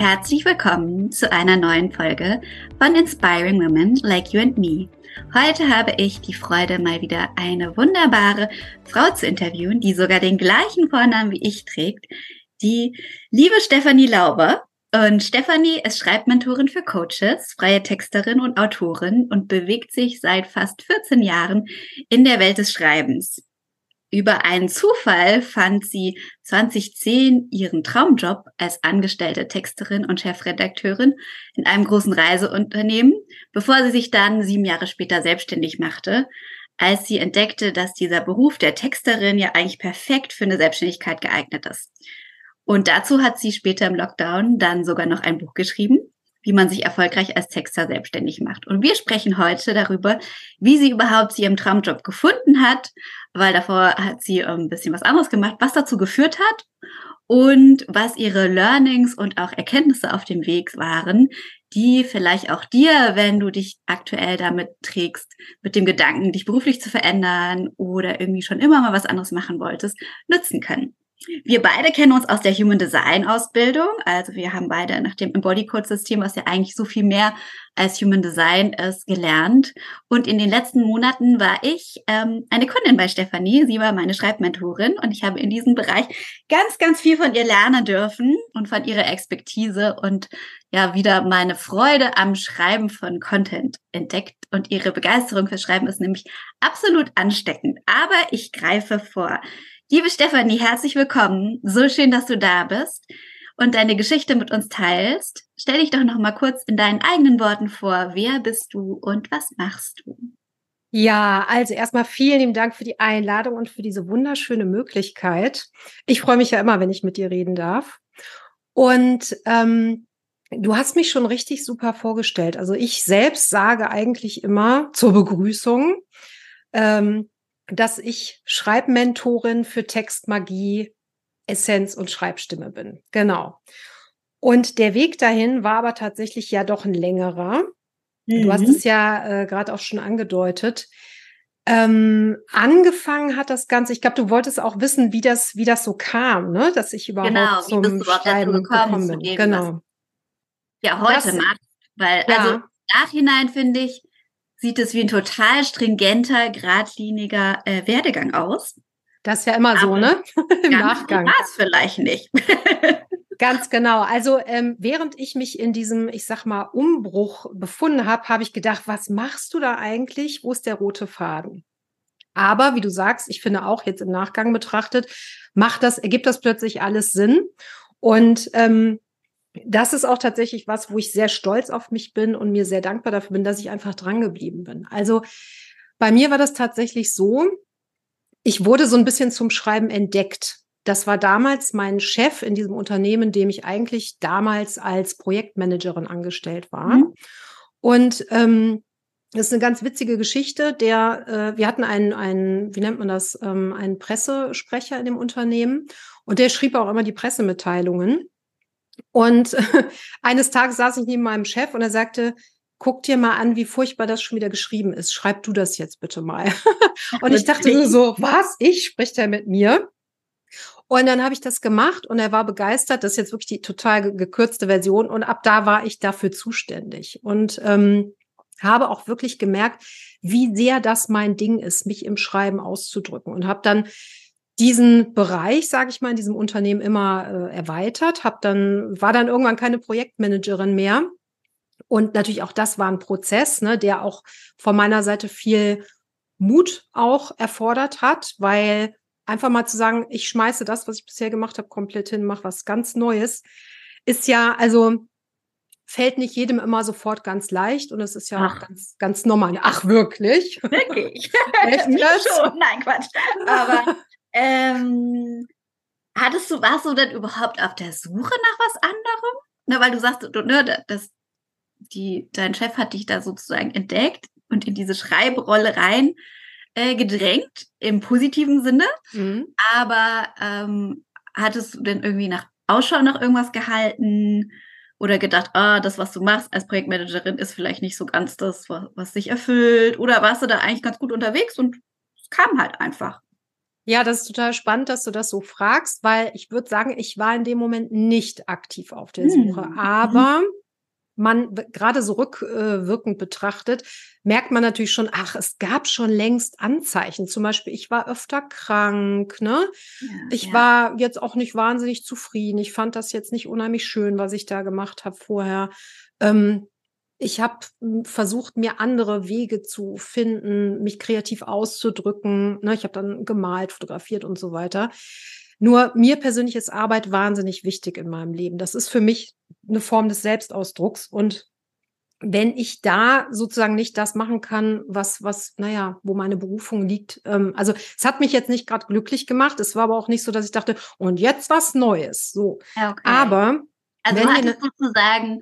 Herzlich willkommen zu einer neuen Folge von Inspiring Women Like You and Me. Heute habe ich die Freude, mal wieder eine wunderbare Frau zu interviewen, die sogar den gleichen Vornamen wie ich trägt, die liebe Stefanie Lauber. Und Stefanie ist Schreibmentorin für Coaches, freie Texterin und Autorin und bewegt sich seit fast 14 Jahren in der Welt des Schreibens. Über einen Zufall fand sie 2010 ihren Traumjob als angestellte Texterin und Chefredakteurin in einem großen Reiseunternehmen, bevor sie sich dann sieben Jahre später selbstständig machte, als sie entdeckte, dass dieser Beruf der Texterin ja eigentlich perfekt für eine Selbstständigkeit geeignet ist. Und dazu hat sie später im Lockdown dann sogar noch ein Buch geschrieben, wie man sich erfolgreich als Texter selbstständig macht. Und wir sprechen heute darüber, wie sie überhaupt ihren Traumjob gefunden hat, weil davor hat sie ein bisschen was anderes gemacht, was dazu geführt hat und was ihre Learnings und auch Erkenntnisse auf dem Weg waren, die vielleicht auch dir, wenn du dich aktuell damit trägst, mit dem Gedanken, dich beruflich zu verändern oder irgendwie schon immer mal was anderes machen wolltest, nützen können. Wir beide kennen uns aus der Human Design Ausbildung. Also wir haben beide nach dem Embody Code System, was ja eigentlich so viel mehr als Human Design ist, gelernt. Und in den letzten Monaten war ich ähm, eine Kundin bei Stefanie. Sie war meine Schreibmentorin und ich habe in diesem Bereich ganz, ganz viel von ihr lernen dürfen und von ihrer Expertise und ja wieder meine Freude am Schreiben von Content entdeckt. Und ihre Begeisterung für Schreiben ist nämlich absolut ansteckend. Aber ich greife vor. Liebe Stefanie, herzlich willkommen. So schön, dass du da bist und deine Geschichte mit uns teilst. Stell dich doch noch mal kurz in deinen eigenen Worten vor. Wer bist du und was machst du? Ja, also erstmal vielen lieben Dank für die Einladung und für diese wunderschöne Möglichkeit. Ich freue mich ja immer, wenn ich mit dir reden darf. Und ähm, du hast mich schon richtig super vorgestellt. Also ich selbst sage eigentlich immer zur Begrüßung, ähm, dass ich Schreibmentorin für Textmagie, Essenz und Schreibstimme bin. Genau. Und der Weg dahin war aber tatsächlich ja doch ein längerer. Mhm. Du hast mhm. es ja äh, gerade auch schon angedeutet. Ähm, angefangen hat das Ganze, ich glaube, du wolltest auch wissen, wie das, wie das so kam, ne? dass ich überhaupt genau, zum wie bist du Schreiben gekommen bin. Dem, genau. Ja, heute das, macht, weil ja. also Nachhinein finde ich, sieht es wie ein total stringenter, geradliniger äh, Werdegang aus. Das ist ja immer Aber so, ne? Im Nachgang. War es vielleicht nicht. Ganz genau. Also ähm, während ich mich in diesem, ich sag mal, Umbruch befunden habe, habe ich gedacht, was machst du da eigentlich? Wo ist der rote Faden? Aber wie du sagst, ich finde auch jetzt im Nachgang betrachtet, macht das, ergibt das plötzlich alles Sinn. Und ähm, das ist auch tatsächlich was, wo ich sehr stolz auf mich bin und mir sehr dankbar dafür bin, dass ich einfach dran geblieben bin. Also bei mir war das tatsächlich so, ich wurde so ein bisschen zum Schreiben entdeckt. Das war damals mein Chef in diesem Unternehmen, dem ich eigentlich damals als Projektmanagerin angestellt war. Mhm. Und ähm, das ist eine ganz witzige Geschichte. Der, äh, wir hatten einen, einen, wie nennt man das, ähm, einen Pressesprecher in dem Unternehmen und der schrieb auch immer die Pressemitteilungen. Und eines Tages saß ich neben meinem Chef und er sagte, guck dir mal an, wie furchtbar das schon wieder geschrieben ist. Schreib du das jetzt bitte mal. und ich dachte nur so, was? Ich? Spricht er mit mir? Und dann habe ich das gemacht und er war begeistert. Das ist jetzt wirklich die total gekürzte Version. Und ab da war ich dafür zuständig und ähm, habe auch wirklich gemerkt, wie sehr das mein Ding ist, mich im Schreiben auszudrücken. Und habe dann diesen Bereich, sage ich mal, in diesem Unternehmen immer äh, erweitert, habe dann war dann irgendwann keine Projektmanagerin mehr Und natürlich auch das war ein Prozess, ne, der auch von meiner Seite viel Mut auch erfordert hat, weil einfach mal zu sagen, ich schmeiße das, was ich bisher gemacht habe, komplett hin, mache was ganz Neues, ist ja, also fällt nicht jedem immer sofort ganz leicht und es ist ja Ach. auch ganz, ganz normal. Ach, wirklich? Wirklich? Echt schon? Nein, Quatsch. Aber ähm, hattest du, warst du denn überhaupt auf der Suche nach was anderem? Ne, weil du sagst, du, ne, das, die, dein Chef hat dich da sozusagen entdeckt und in diese Schreibrolle rein äh, gedrängt, im positiven Sinne. Mhm. Aber ähm, hattest du denn irgendwie nach Ausschau nach irgendwas gehalten? oder gedacht, ah, das, was du machst als Projektmanagerin, ist vielleicht nicht so ganz das, was, was sich erfüllt? Oder warst du da eigentlich ganz gut unterwegs und es kam halt einfach? Ja, das ist total spannend, dass du das so fragst, weil ich würde sagen, ich war in dem Moment nicht aktiv auf der Suche. Hm. Aber man gerade so rückwirkend betrachtet, merkt man natürlich schon, ach, es gab schon längst Anzeichen. Zum Beispiel, ich war öfter krank, ne? Ja, ich ja. war jetzt auch nicht wahnsinnig zufrieden. Ich fand das jetzt nicht unheimlich schön, was ich da gemacht habe vorher. Ähm, ich habe hm, versucht, mir andere Wege zu finden, mich kreativ auszudrücken. Ne? Ich habe dann gemalt, fotografiert und so weiter. Nur mir persönlich ist Arbeit wahnsinnig wichtig in meinem Leben. Das ist für mich eine Form des Selbstausdrucks. Und wenn ich da sozusagen nicht das machen kann, was, was, naja, wo meine Berufung liegt. Ähm, also es hat mich jetzt nicht gerade glücklich gemacht. Es war aber auch nicht so, dass ich dachte, und jetzt was Neues. So. Okay. Aber also wenn hattest du sozusagen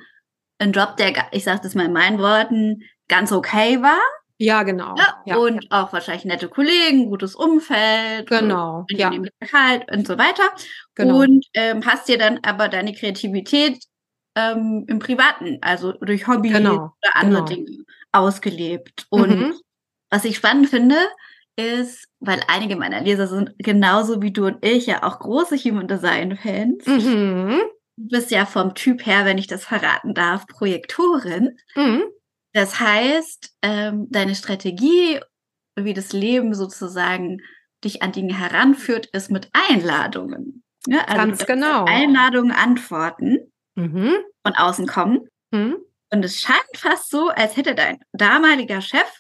einen Job, der, ich sage das mal in meinen Worten, ganz okay war, ja, genau. Ja, ja, und ja. auch wahrscheinlich nette Kollegen, gutes Umfeld, genau, ja. Gehalt und so weiter. Genau. Und ähm, hast dir dann aber deine Kreativität ähm, im Privaten, also durch Hobby genau. oder andere genau. Dinge ausgelebt. Und mhm. was ich spannend finde, ist, weil einige meiner Leser sind genauso wie du und ich ja auch große Human Design Fans. Mhm. Du bist ja vom Typ her, wenn ich das verraten darf, Projektorin. Mhm. Das heißt, ähm, deine Strategie, wie das Leben sozusagen dich an Dinge heranführt, ist mit Einladungen. Ja, also Ganz genau. Einladungen antworten mhm. von außen kommen. Mhm. Und es scheint fast so, als hätte dein damaliger Chef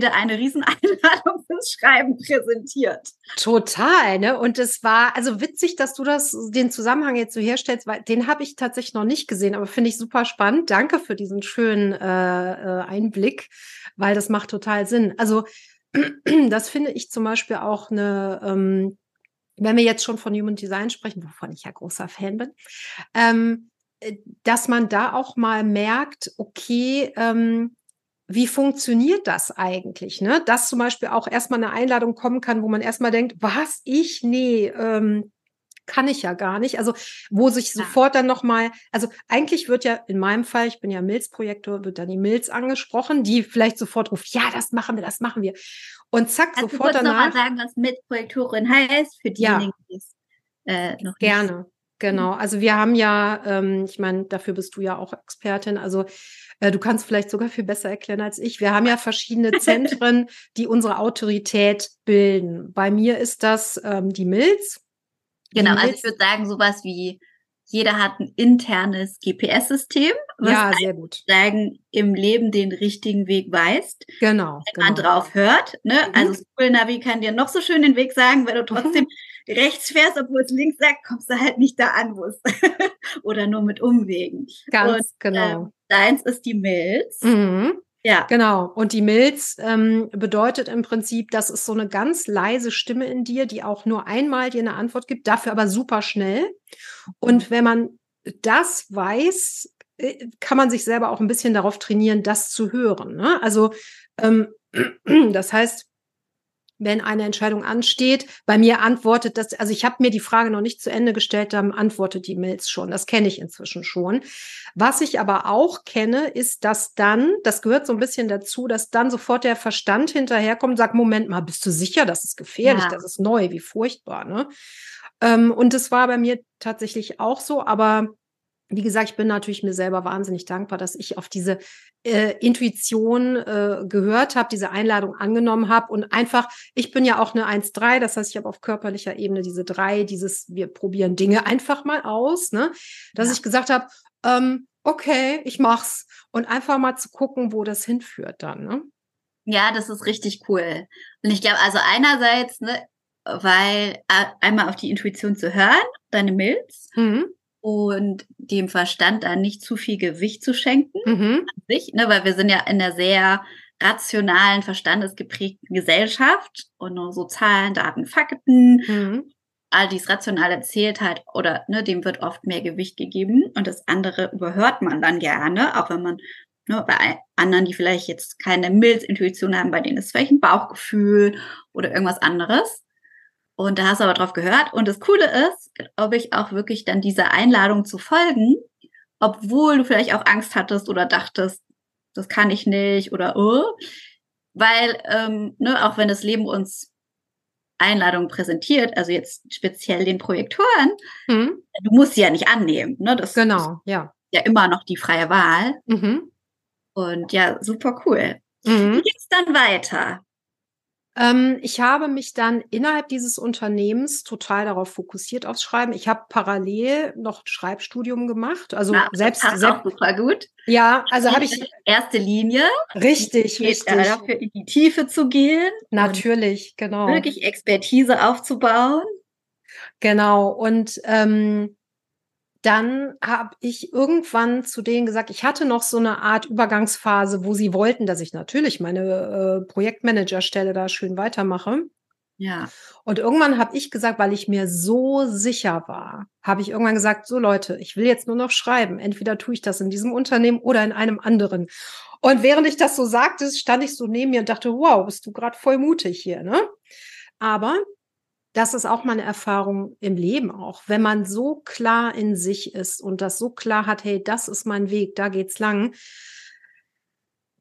da eine Rieseneinladung fürs Schreiben präsentiert. Total, ne? Und es war also witzig, dass du das den Zusammenhang jetzt so herstellst, weil den habe ich tatsächlich noch nicht gesehen, aber finde ich super spannend. Danke für diesen schönen äh, äh Einblick, weil das macht total Sinn. Also das finde ich zum Beispiel auch eine ähm, wenn wir jetzt schon von Human Design sprechen, wovon ich ja großer Fan bin, ähm, äh, dass man da auch mal merkt, okay, ähm, wie funktioniert das eigentlich? Ne? Dass zum Beispiel auch erstmal eine Einladung kommen kann, wo man erstmal denkt, was, ich? Nee, ähm, kann ich ja gar nicht. Also, wo sich sofort dann nochmal, also eigentlich wird ja in meinem Fall, ich bin ja Milzprojektor, wird dann die Milz angesprochen, die vielleicht sofort ruft, ja, das machen wir, das machen wir. Und zack, Kannst sofort du kurz danach. noch mal sagen, was Milzprojektorin heißt, für diejenigen, ja. die es äh, noch Gerne. Nicht. Genau, also wir haben ja, ähm, ich meine, dafür bist du ja auch Expertin, also du kannst vielleicht sogar viel besser erklären als ich. Wir haben ja verschiedene Zentren, die unsere Autorität bilden. Bei mir ist das ähm, die Milz. Genau, also ich würde sagen, sowas wie jeder hat ein internes GPS-System, was ja, sehr gut. sagen, im Leben den richtigen Weg weist. Genau. Wenn genau. man drauf hört. Ne? Mhm. Also Google Navi kann dir noch so schön den Weg sagen, wenn du trotzdem mhm. rechts fährst, obwohl es links sagt, kommst du halt nicht da an, wo es oder nur mit Umwegen. Ganz Und, genau. Äh, deins ist die Milz. Mhm. Ja. Genau. Und die Milz ähm, bedeutet im Prinzip, das ist so eine ganz leise Stimme in dir, die auch nur einmal dir eine Antwort gibt, dafür aber super schnell. Und wenn man das weiß, äh, kann man sich selber auch ein bisschen darauf trainieren, das zu hören. Ne? Also ähm, das heißt, wenn eine Entscheidung ansteht. Bei mir antwortet das, also ich habe mir die Frage noch nicht zu Ende gestellt, dann antwortet die Mails schon. Das kenne ich inzwischen schon. Was ich aber auch kenne, ist, dass dann, das gehört so ein bisschen dazu, dass dann sofort der Verstand hinterherkommt und sagt, Moment mal, bist du sicher, das ist gefährlich, ja. das ist neu, wie furchtbar, ne? Ähm, und das war bei mir tatsächlich auch so, aber wie gesagt, ich bin natürlich mir selber wahnsinnig dankbar, dass ich auf diese äh, Intuition äh, gehört habe, diese Einladung angenommen habe und einfach, ich bin ja auch eine 1-3, das heißt, ich habe auf körperlicher Ebene diese drei, dieses, wir probieren Dinge einfach mal aus, ne? Dass ja. ich gesagt habe, ähm, okay, ich mach's. Und einfach mal zu gucken, wo das hinführt dann, ne? Ja, das ist richtig cool. Und ich glaube, also einerseits, ne, weil einmal auf die Intuition zu hören, deine Milz, mhm. Und dem Verstand dann nicht zu viel Gewicht zu schenken mhm. an sich, ne, weil wir sind ja in einer sehr rationalen, verstandesgeprägten Gesellschaft und nur so Zahlen, Daten, Fakten. Mhm. All dies rational erzählt halt oder ne, dem wird oft mehr Gewicht gegeben und das andere überhört man dann gerne, auch wenn man ne, bei anderen, die vielleicht jetzt keine Milzintuition haben, bei denen ist vielleicht ein Bauchgefühl oder irgendwas anderes. Und da hast du aber drauf gehört. Und das Coole ist, glaube ich, auch wirklich dann dieser Einladung zu folgen, obwohl du vielleicht auch Angst hattest oder dachtest, das kann ich nicht oder oh. Weil, ähm, ne, auch wenn das Leben uns Einladungen präsentiert, also jetzt speziell den Projektoren, mhm. du musst sie ja nicht annehmen. Ne? Das genau, ja. Ja, immer noch die freie Wahl. Mhm. Und ja, super cool. Mhm. Wie geht's dann weiter? Ähm, ich habe mich dann innerhalb dieses Unternehmens total darauf fokussiert aufs Schreiben. Ich habe parallel noch Schreibstudium gemacht, also ja, selbst passt selbst, auch super gut. Ja, also habe ich erste Linie. Richtig, richtig. Dafür in die Tiefe zu gehen. Natürlich, genau. Wirklich Expertise aufzubauen. Genau. Und ähm, dann habe ich irgendwann zu denen gesagt, ich hatte noch so eine Art Übergangsphase, wo sie wollten, dass ich natürlich meine äh, Projektmanagerstelle da schön weitermache. Ja. Und irgendwann habe ich gesagt, weil ich mir so sicher war, habe ich irgendwann gesagt, so Leute, ich will jetzt nur noch schreiben. Entweder tue ich das in diesem Unternehmen oder in einem anderen. Und während ich das so sagte, stand ich so neben mir und dachte, wow, bist du gerade voll mutig hier, ne? Aber das ist auch meine Erfahrung im Leben auch. Wenn man so klar in sich ist und das so klar hat, hey, das ist mein Weg, da geht's lang,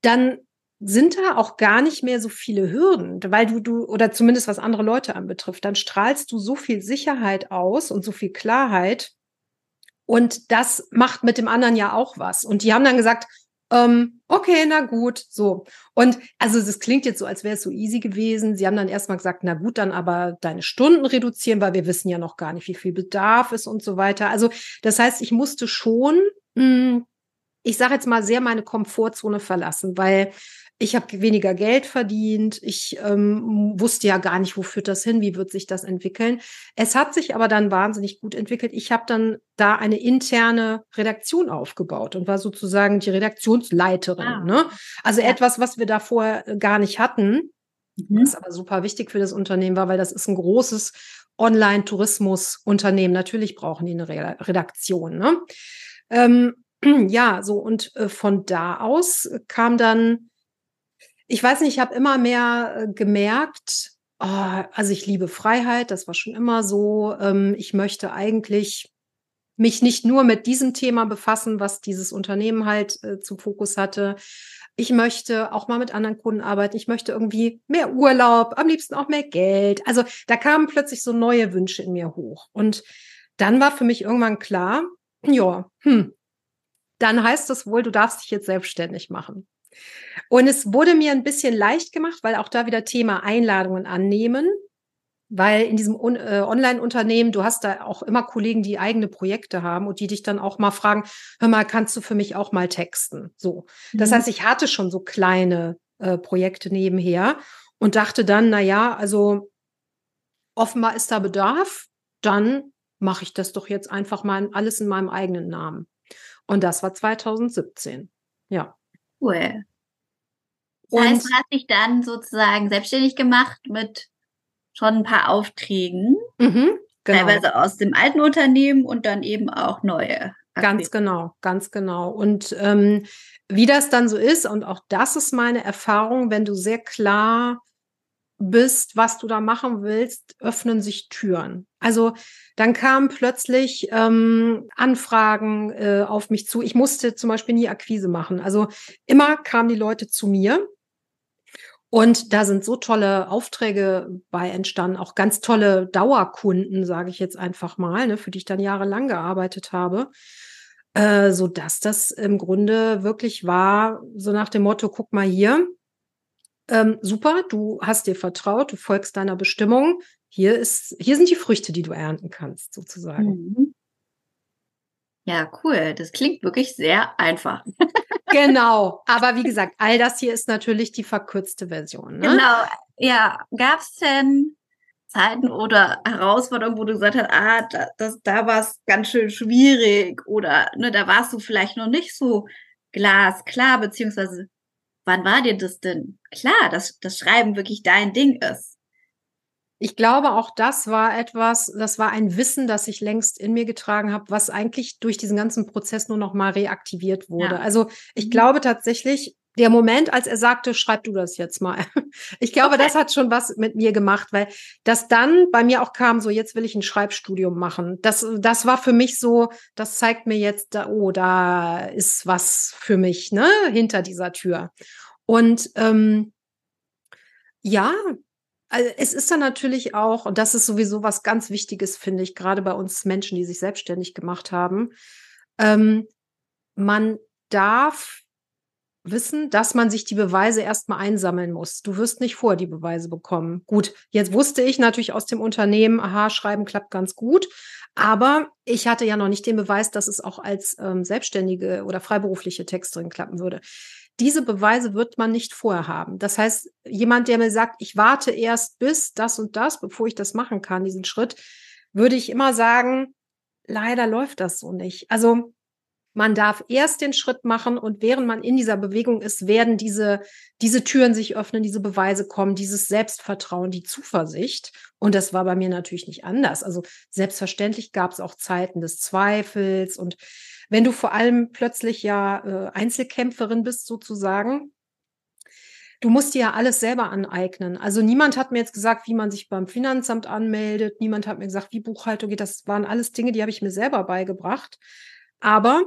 dann sind da auch gar nicht mehr so viele Hürden, weil du, du, oder zumindest was andere Leute anbetrifft, dann strahlst du so viel Sicherheit aus und so viel Klarheit. Und das macht mit dem anderen ja auch was. Und die haben dann gesagt, ähm, okay, na gut, so. Und also das klingt jetzt so, als wäre es so easy gewesen. Sie haben dann erstmal gesagt, na gut, dann aber deine Stunden reduzieren, weil wir wissen ja noch gar nicht, wie viel Bedarf ist und so weiter. Also das heißt, ich musste schon, mh, hm, ich sage jetzt mal, sehr meine Komfortzone verlassen, weil ich habe weniger Geld verdient, ich ähm, wusste ja gar nicht, wo führt das hin, wie wird sich das entwickeln. Es hat sich aber dann wahnsinnig gut entwickelt. Ich habe dann da eine interne Redaktion aufgebaut und war sozusagen die Redaktionsleiterin. Ah. Ne? Also ja. etwas, was wir davor gar nicht hatten, mhm. was aber super wichtig für das Unternehmen war, weil das ist ein großes Online-Tourismus-Unternehmen. Natürlich brauchen die eine Redaktion. Ne? Ähm, ja, so und äh, von da aus kam dann ich weiß nicht, ich habe immer mehr äh, gemerkt, oh, also ich liebe Freiheit, das war schon immer so. Ähm, ich möchte eigentlich mich nicht nur mit diesem Thema befassen, was dieses Unternehmen halt äh, zum Fokus hatte. Ich möchte auch mal mit anderen Kunden arbeiten. Ich möchte irgendwie mehr Urlaub, am liebsten auch mehr Geld. Also da kamen plötzlich so neue Wünsche in mir hoch. Und dann war für mich irgendwann klar, ja, hm, dann heißt das wohl, du darfst dich jetzt selbstständig machen. Und es wurde mir ein bisschen leicht gemacht, weil auch da wieder Thema Einladungen annehmen. Weil in diesem äh, Online-Unternehmen, du hast da auch immer Kollegen, die eigene Projekte haben und die dich dann auch mal fragen, hör mal, kannst du für mich auch mal texten? So. Das mhm. heißt, ich hatte schon so kleine äh, Projekte nebenher und dachte dann, na ja, also offenbar ist da Bedarf, dann mache ich das doch jetzt einfach mal alles in meinem eigenen Namen. Und das war 2017. Ja. Cool. Das und heißt, du hast dich dann sozusagen selbstständig gemacht mit schon ein paar Aufträgen. Mhm, genau. Teilweise aus dem alten Unternehmen und dann eben auch neue. Ganz genau, ganz genau. Und ähm, wie das dann so ist, und auch das ist meine Erfahrung, wenn du sehr klar bist, was du da machen willst, öffnen sich Türen. Also dann kamen plötzlich ähm, Anfragen äh, auf mich zu. Ich musste zum Beispiel nie Akquise machen. Also immer kamen die Leute zu mir. Und da sind so tolle Aufträge bei entstanden, auch ganz tolle Dauerkunden, sage ich jetzt einfach mal, ne, für die ich dann jahrelang gearbeitet habe, äh, so dass das im Grunde wirklich war, so nach dem Motto: Guck mal hier, ähm, super, du hast dir vertraut, du folgst deiner Bestimmung. Hier ist, hier sind die Früchte, die du ernten kannst, sozusagen. Mhm. Ja, cool. Das klingt wirklich sehr einfach. genau. Aber wie gesagt, all das hier ist natürlich die verkürzte Version. Ne? Genau. Ja, gab es denn Zeiten oder Herausforderungen, wo du gesagt hast, ah, da, das, da war es ganz schön schwierig oder ne, da warst du vielleicht noch nicht so glasklar, beziehungsweise wann war dir das denn klar, dass das Schreiben wirklich dein Ding ist? Ich glaube, auch das war etwas, das war ein Wissen, das ich längst in mir getragen habe, was eigentlich durch diesen ganzen Prozess nur noch mal reaktiviert wurde. Ja. Also ich mhm. glaube tatsächlich, der Moment, als er sagte, schreib du das jetzt mal. Ich glaube, okay. das hat schon was mit mir gemacht, weil das dann bei mir auch kam, so jetzt will ich ein Schreibstudium machen. Das, das war für mich so, das zeigt mir jetzt, oh, da ist was für mich, ne, hinter dieser Tür. Und ähm, ja, also es ist dann natürlich auch, und das ist sowieso was ganz Wichtiges, finde ich, gerade bei uns Menschen, die sich selbstständig gemacht haben. Ähm, man darf wissen, dass man sich die Beweise erstmal einsammeln muss. Du wirst nicht vor die Beweise bekommen. Gut, jetzt wusste ich natürlich aus dem Unternehmen, aha, schreiben klappt ganz gut. Aber ich hatte ja noch nicht den Beweis, dass es auch als ähm, selbstständige oder freiberufliche Texterin klappen würde. Diese Beweise wird man nicht vorher haben. Das heißt, jemand, der mir sagt, ich warte erst bis das und das, bevor ich das machen kann, diesen Schritt, würde ich immer sagen, leider läuft das so nicht. Also man darf erst den Schritt machen und während man in dieser Bewegung ist, werden diese, diese Türen sich öffnen, diese Beweise kommen, dieses Selbstvertrauen, die Zuversicht. Und das war bei mir natürlich nicht anders. Also selbstverständlich gab es auch Zeiten des Zweifels. Und wenn du vor allem plötzlich ja äh, Einzelkämpferin bist, sozusagen, du musst dir ja alles selber aneignen. Also niemand hat mir jetzt gesagt, wie man sich beim Finanzamt anmeldet. Niemand hat mir gesagt, wie Buchhaltung geht. Das waren alles Dinge, die habe ich mir selber beigebracht. Aber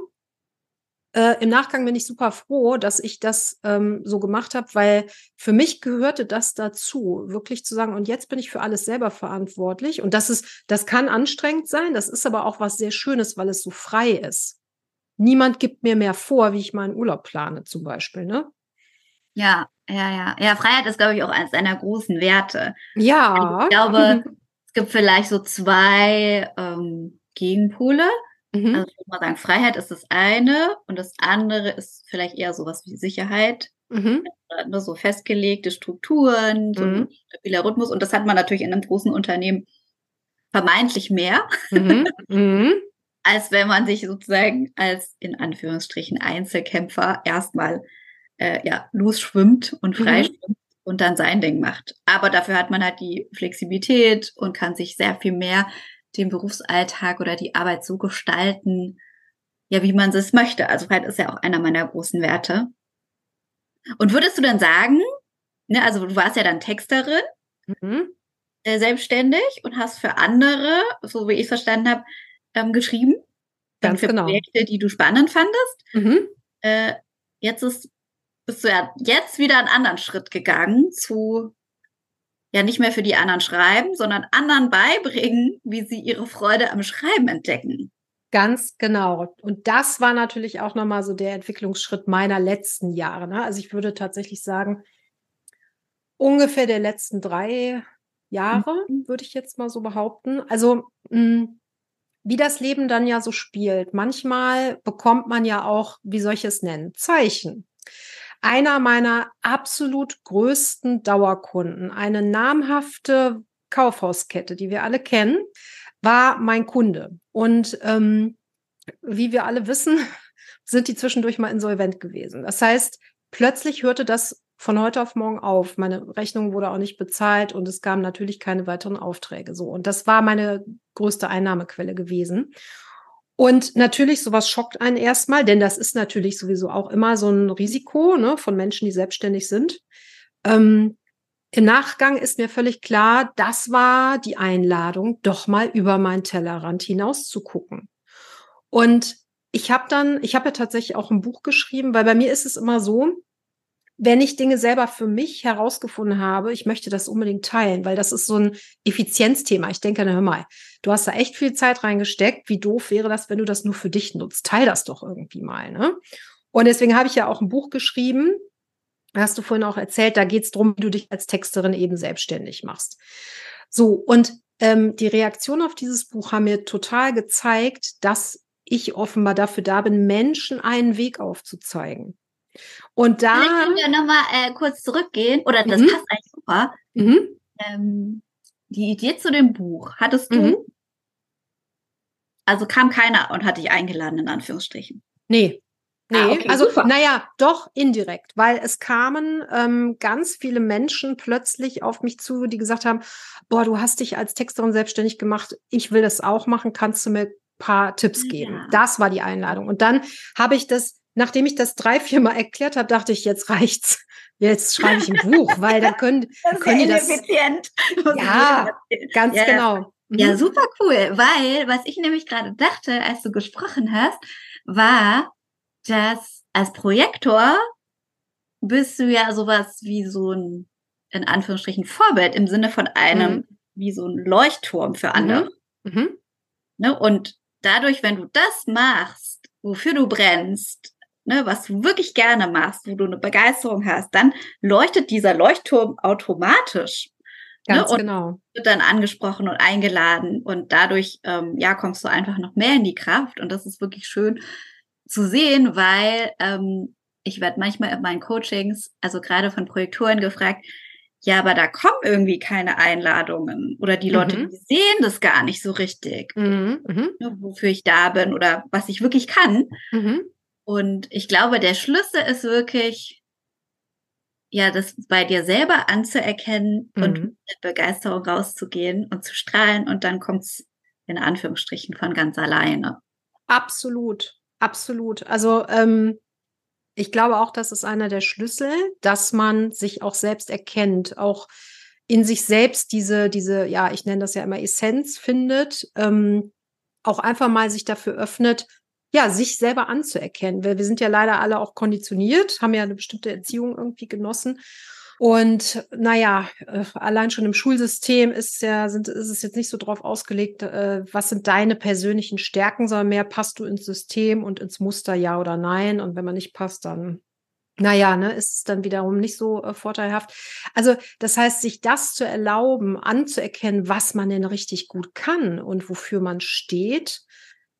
äh, Im Nachgang bin ich super froh, dass ich das ähm, so gemacht habe, weil für mich gehörte das dazu, wirklich zu sagen, und jetzt bin ich für alles selber verantwortlich. Und das ist, das kann anstrengend sein, das ist aber auch was sehr Schönes, weil es so frei ist. Niemand gibt mir mehr vor, wie ich meinen Urlaub plane, zum Beispiel, ne? Ja, ja, ja. Ja, Freiheit ist, glaube ich, auch eines deiner großen Werte. Ja. Ich glaube, es gibt vielleicht so zwei ähm, Gegenpole. Mhm. Also ich würde mal sagen, Freiheit ist das eine und das andere ist vielleicht eher sowas wie Sicherheit. Mhm. Nur so festgelegte Strukturen, so mhm. ein stabiler Rhythmus. Und das hat man natürlich in einem großen Unternehmen vermeintlich mehr, mhm. mhm. als wenn man sich sozusagen als in Anführungsstrichen Einzelkämpfer erstmal äh, ja, losschwimmt und frei mhm. schwimmt und dann sein Ding macht. Aber dafür hat man halt die Flexibilität und kann sich sehr viel mehr den Berufsalltag oder die Arbeit so gestalten, ja, wie man es möchte. Also Freiheit ist ja auch einer meiner großen Werte. Und würdest du dann sagen, ne, also du warst ja dann Texterin, mhm. äh, selbstständig und hast für andere, so wie ich verstanden habe, ähm, geschrieben. Ganz für genau. Projekte, die du spannend fandest. Mhm. Äh, jetzt ist, bist du ja jetzt wieder einen anderen Schritt gegangen zu ja nicht mehr für die anderen schreiben, sondern anderen beibringen, wie sie ihre Freude am Schreiben entdecken. Ganz genau. Und das war natürlich auch nochmal so der Entwicklungsschritt meiner letzten Jahre. Ne? Also ich würde tatsächlich sagen, ungefähr der letzten drei Jahre, mhm. würde ich jetzt mal so behaupten. Also mh, hm, wie das Leben dann ja so spielt. Manchmal bekommt man ja auch, wie soll ich es nennen, Zeichen einer meiner absolut größten Dauerkunden, eine namhafte Kaufhauskette, die wir alle kennen, war mein Kunde. Und ähm, wie wir alle wissen, sind die zwischendurch mal insolvent gewesen. Das heißt, plötzlich hörte das von heute auf morgen auf. Meine Rechnung wurde auch nicht bezahlt und es kamen natürlich keine weiteren Aufträge. So. Und das war meine größte Einnahmequelle gewesen. Und natürlich, sowas schockt einen erstmal, denn das ist natürlich sowieso auch immer so ein Risiko ne, von Menschen, die selbstständig sind. Ähm, Im Nachgang ist mir völlig klar, das war die Einladung, doch mal über meinen Tellerrand hinaus zu gucken. Und ich habe dann, ich habe ja tatsächlich auch ein Buch geschrieben, weil bei mir ist es immer so, wenn ich Dinge selber für mich herausgefunden habe, ich möchte das unbedingt teilen, weil das ist so ein Effizienzthema. Ich denke, na hör mal, du hast da echt viel Zeit reingesteckt. Wie doof wäre das, wenn du das nur für dich nutzt? Teil das doch irgendwie mal. Ne? Und deswegen habe ich ja auch ein Buch geschrieben, hast du vorhin auch erzählt, da geht es darum, wie du dich als Texterin eben selbstständig machst. So, und ähm, die Reaktion auf dieses Buch haben mir total gezeigt, dass ich offenbar dafür da bin, Menschen einen Weg aufzuzeigen. Und da. Vielleicht können wir nochmal äh, kurz zurückgehen, oder das mhm. passt eigentlich super. Mhm. Ähm, die Idee zu dem Buch, hattest du? Mhm. Also kam keiner und hat dich eingeladen, in Anführungsstrichen. Nee, Nee, ah, okay, also super. naja, doch indirekt, weil es kamen ähm, ganz viele Menschen plötzlich auf mich zu, die gesagt haben, boah, du hast dich als Texterin selbstständig gemacht, ich will das auch machen, kannst du mir ein paar Tipps geben? Ja. Das war die Einladung. Und dann habe ich das, nachdem ich das drei, vier Mal erklärt habe, dachte ich, jetzt reicht's. Jetzt schreibe ich ein Buch, weil dann können, das können die das. Ja, ganz ja. genau. Mhm. Ja, super cool, weil was ich nämlich gerade dachte, als du gesprochen hast, war, dass als Projektor bist du ja sowas wie so ein, in Anführungsstrichen, Vorbild im Sinne von einem, mhm. wie so ein Leuchtturm für andere. Mhm. Ne? Und dadurch, wenn du das machst, wofür du brennst, ne, was du wirklich gerne machst, wo du eine Begeisterung hast, dann leuchtet dieser Leuchtturm automatisch. Ne? Ganz ne? genau. Wird dann angesprochen und eingeladen und dadurch, ähm, ja, kommst du einfach noch mehr in die Kraft und das ist wirklich schön, zu sehen, weil ähm, ich werde manchmal in meinen Coachings, also gerade von Projektoren gefragt, ja, aber da kommen irgendwie keine Einladungen oder die Leute, mhm. die sehen das gar nicht so richtig, mhm. Mhm. Ne, wofür ich da bin oder was ich wirklich kann. Und ich glaube, der Schlüssel ist wirklich, ja, das bei dir selber anzuerkennen und mhm. mit Begeisterung rauszugehen und zu strahlen und dann kommt's in Anführungsstrichen von ganz alleine. Absolut. Absolut. Also ähm, ich glaube auch, das ist einer der Schlüssel, dass man sich auch selbst erkennt, auch in sich selbst diese, diese, ja, ich nenne das ja immer Essenz findet, ähm, auch einfach mal sich dafür öffnet, ja, sich selber anzuerkennen. Weil wir sind ja leider alle auch konditioniert, haben ja eine bestimmte Erziehung irgendwie genossen. Und naja, äh, allein schon im Schulsystem ist ja, sind, ist es jetzt nicht so drauf ausgelegt, äh, was sind deine persönlichen Stärken, sondern mehr passt du ins System und ins Muster, ja oder nein. Und wenn man nicht passt, dann, naja, ne, ist es dann wiederum nicht so äh, vorteilhaft. Also, das heißt, sich das zu erlauben, anzuerkennen, was man denn richtig gut kann und wofür man steht,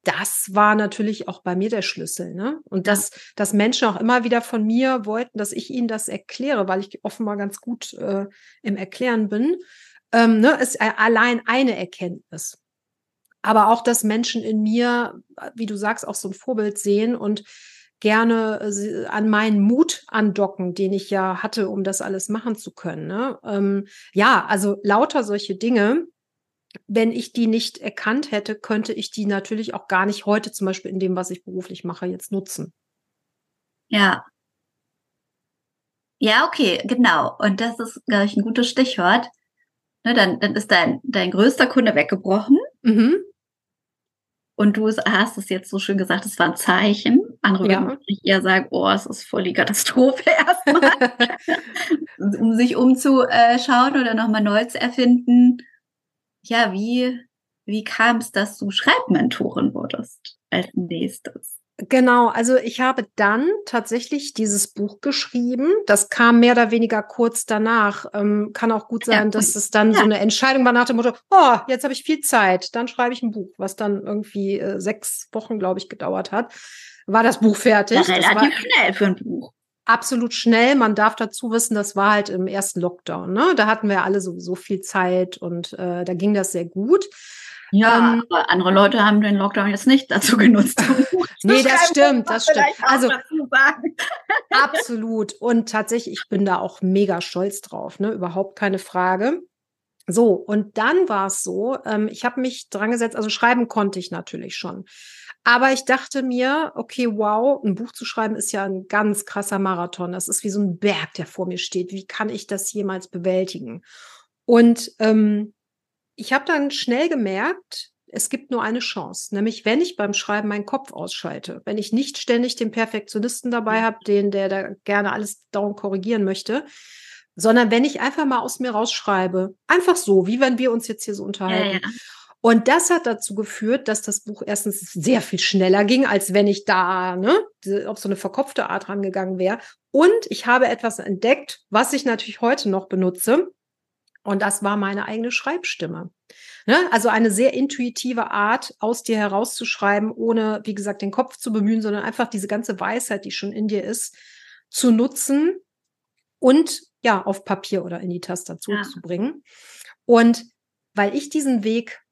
das war natürlich auch bei mir der Schlüssel. Ne? Und dass, dass Menschen auch immer wieder von mir wollten, dass ich ihnen das erkläre, weil ich offenbar ganz gut äh, im Erklären bin, ähm, ne, ist allein eine Erkenntnis. Aber auch, dass Menschen in mir, wie du sagst, auch so ein Vorbild sehen und gerne äh, an meinen Mut andocken, den ich ja hatte, um das alles machen zu können. Ne? Ähm, ja, also lauter solche Dinge wenn ich die nicht erkannt hätte, könnte ich die natürlich auch gar nicht heute zum Beispiel in dem, was ich beruflich mache, jetzt nutzen. Ja. Ja, okay, genau. Und das ist, glaube ich, ein gutes Stichwort. Ne, dann, dann ist dein, dein größter Kunde weggebrochen. Mhm. Und du hast es jetzt so schön gesagt, es war ein Zeichen. Andere ja. würden eher sagen, oh, es ist voll die Katastrophe erstmal. um sich umzuschauen oder nochmal neu zu erfinden ja, wie, wie kam es, dass du Schreibmentorin wurdest als nächstes? Genau, also ich habe dann tatsächlich dieses Buch geschrieben. Das kam mehr oder weniger kurz danach. Ähm, kann auch gut sein, ja, dass es dann ja. so eine Entscheidung war nach dem Motto, oh, jetzt habe ich viel Zeit, dann schreibe ich ein Buch, was dann irgendwie äh, sechs Wochen, glaube ich, gedauert hat. War das Buch fertig? Ja, relativ war, schnell für ein Buch absolut schnell. Man darf dazu wissen, das war halt im ersten Lockdown. Ne? Da hatten wir alle sowieso viel Zeit und äh, da ging das sehr gut. Ja, ähm, aber andere Leute haben den Lockdown jetzt nicht dazu genutzt. nee, das stimmt, das stimmt. Also absolut. Und tatsächlich, ich bin da auch mega stolz drauf, ne? Überhaupt keine Frage. So, und dann war es so, ähm, ich habe mich dran gesetzt, also schreiben konnte ich natürlich schon. Aber ich dachte mir, okay, wow, ein Buch zu schreiben ist ja ein ganz krasser Marathon. Das ist wie so ein Berg, der vor mir steht. Wie kann ich das jemals bewältigen? Und ähm, ich habe dann schnell gemerkt, es gibt nur eine Chance, nämlich wenn ich beim Schreiben meinen Kopf ausschalte, wenn ich nicht ständig den Perfektionisten dabei habe, den der da gerne alles darum korrigieren möchte, sondern wenn ich einfach mal aus mir rausschreibe, einfach so, wie wenn wir uns jetzt hier so unterhalten. Ja, ja. Und das hat dazu geführt, dass das Buch erstens sehr viel schneller ging, als wenn ich da ne, auf so eine verkopfte Art rangegangen wäre. Und ich habe etwas entdeckt, was ich natürlich heute noch benutze. Und das war meine eigene Schreibstimme. Ne? Also eine sehr intuitive Art, aus dir herauszuschreiben, ohne, wie gesagt, den Kopf zu bemühen, sondern einfach diese ganze Weisheit, die schon in dir ist, zu nutzen und ja, auf Papier oder in die Tastatur ja. zu bringen. Und weil ich diesen Weg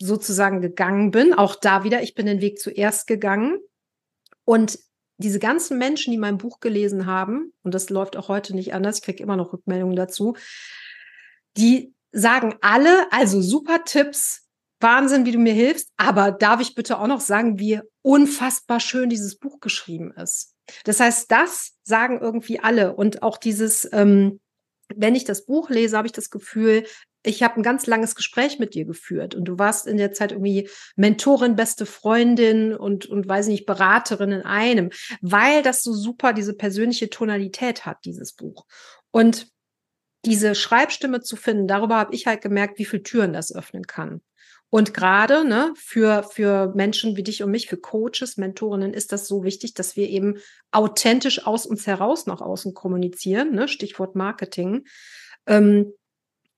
sozusagen gegangen bin, auch da wieder, ich bin den Weg zuerst gegangen. Und diese ganzen Menschen, die mein Buch gelesen haben, und das läuft auch heute nicht anders, ich kriege immer noch Rückmeldungen dazu, die sagen alle, also super Tipps, Wahnsinn, wie du mir hilfst, aber darf ich bitte auch noch sagen, wie unfassbar schön dieses Buch geschrieben ist. Das heißt, das sagen irgendwie alle. Und auch dieses, ähm, wenn ich das Buch lese, habe ich das Gefühl, ich habe ein ganz langes Gespräch mit dir geführt und du warst in der Zeit irgendwie Mentorin, beste Freundin und, und weiß nicht, Beraterin in einem, weil das so super diese persönliche Tonalität hat, dieses Buch. Und diese Schreibstimme zu finden, darüber habe ich halt gemerkt, wie viele Türen das öffnen kann. Und gerade ne, für, für Menschen wie dich und mich, für Coaches, Mentorinnen ist das so wichtig, dass wir eben authentisch aus uns heraus nach außen kommunizieren, ne, Stichwort Marketing. Ähm,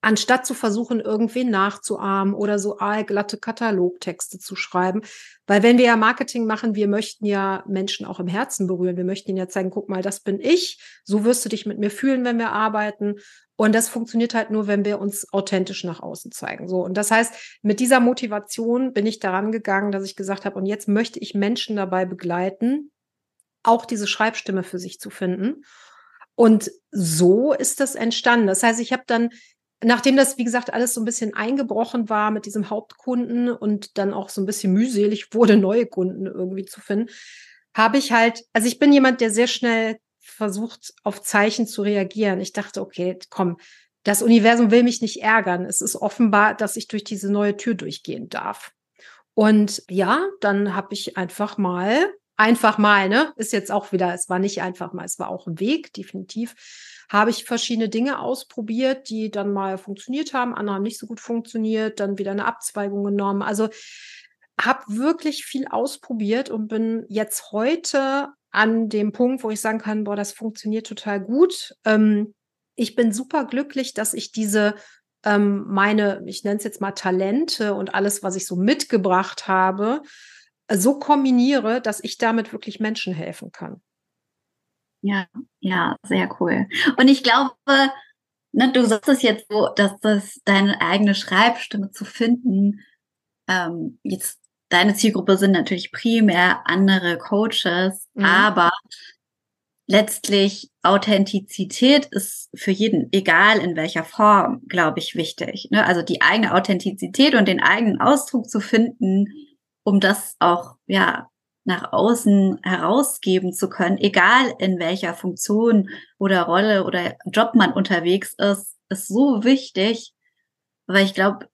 anstatt zu versuchen, irgendwen nachzuahmen oder so aalglatte Katalogtexte zu schreiben. Weil wenn wir ja Marketing machen, wir möchten ja Menschen auch im Herzen berühren. Wir möchten ihnen ja zeigen, guck mal, das bin ich. So wirst du dich mit mir fühlen, wenn wir arbeiten. Und das funktioniert halt nur, wenn wir uns authentisch nach außen zeigen. So. Und das heißt, mit dieser Motivation bin ich daran gegangen, dass ich gesagt habe, und jetzt möchte ich Menschen dabei begleiten, auch diese Schreibstimme für sich zu finden. Und so ist das entstanden. Das heißt, ich habe dann nachdem das, wie gesagt, alles so ein bisschen eingebrochen war mit diesem Hauptkunden und dann auch so ein bisschen mühselig wurde, neue Kunden irgendwie zu finden, habe ich halt, also ich bin jemand, der sehr schnell versucht, auf Zeichen zu reagieren. Ich dachte, okay, komm, das Universum will mich nicht ärgern. Es ist offenbar, dass ich durch diese neue Tür durchgehen darf. Und ja, dann habe ich einfach mal, einfach mal, ne, ist jetzt auch wieder, es war nicht einfach mal, es war auch ein Weg, definitiv habe ich verschiedene Dinge ausprobiert, die dann mal funktioniert haben, andere haben nicht so gut funktioniert, dann wieder eine Abzweigung genommen. Also habe wirklich viel ausprobiert und bin jetzt heute an dem Punkt, wo ich sagen kann, boah, das funktioniert total gut. Ähm, ich bin super glücklich, dass ich diese ähm, meine, ich nenne es jetzt mal Talente und alles, was ich so mitgebracht habe, so kombiniere, dass ich damit wirklich Menschen helfen kann. Ja, ja, sehr cool. Und ich glaube, ne, du sagst es jetzt so, dass das deine eigene Schreibstimme zu finden, ähm, jetzt deine Zielgruppe sind natürlich primär andere Coaches, mhm. aber letztlich Authentizität ist für jeden, egal in welcher Form, glaube ich, wichtig. Ne? Also die eigene Authentizität und den eigenen Ausdruck zu finden, um das auch ja nach außen herausgeben zu können, egal in welcher Funktion oder Rolle oder Job man unterwegs ist, ist so wichtig, weil ich glaube,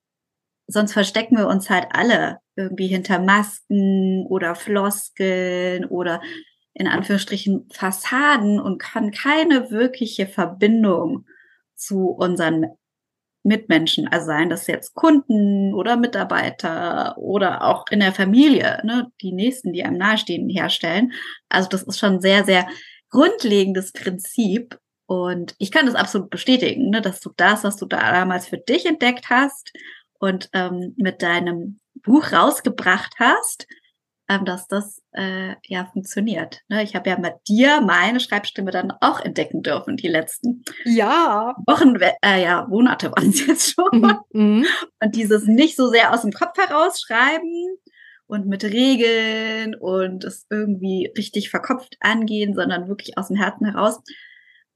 sonst verstecken wir uns halt alle irgendwie hinter Masken oder Floskeln oder in Anführungsstrichen Fassaden und kann keine wirkliche Verbindung zu unseren Mitmenschen, also seien das jetzt Kunden oder Mitarbeiter oder auch in der Familie, ne, die Nächsten, die einem nahestehen, herstellen. Also das ist schon sehr, sehr grundlegendes Prinzip. Und ich kann das absolut bestätigen, ne, dass du das, was du da damals für dich entdeckt hast und ähm, mit deinem Buch rausgebracht hast, ähm, dass das äh, ja funktioniert. Ne? Ich habe ja mit dir meine Schreibstimme dann auch entdecken dürfen, die letzten ja. Wochen, äh, ja, Monate waren es jetzt schon. Mhm. mhm. Und dieses nicht so sehr aus dem Kopf herausschreiben und mit Regeln und es irgendwie richtig verkopft angehen, sondern wirklich aus dem Herzen heraus.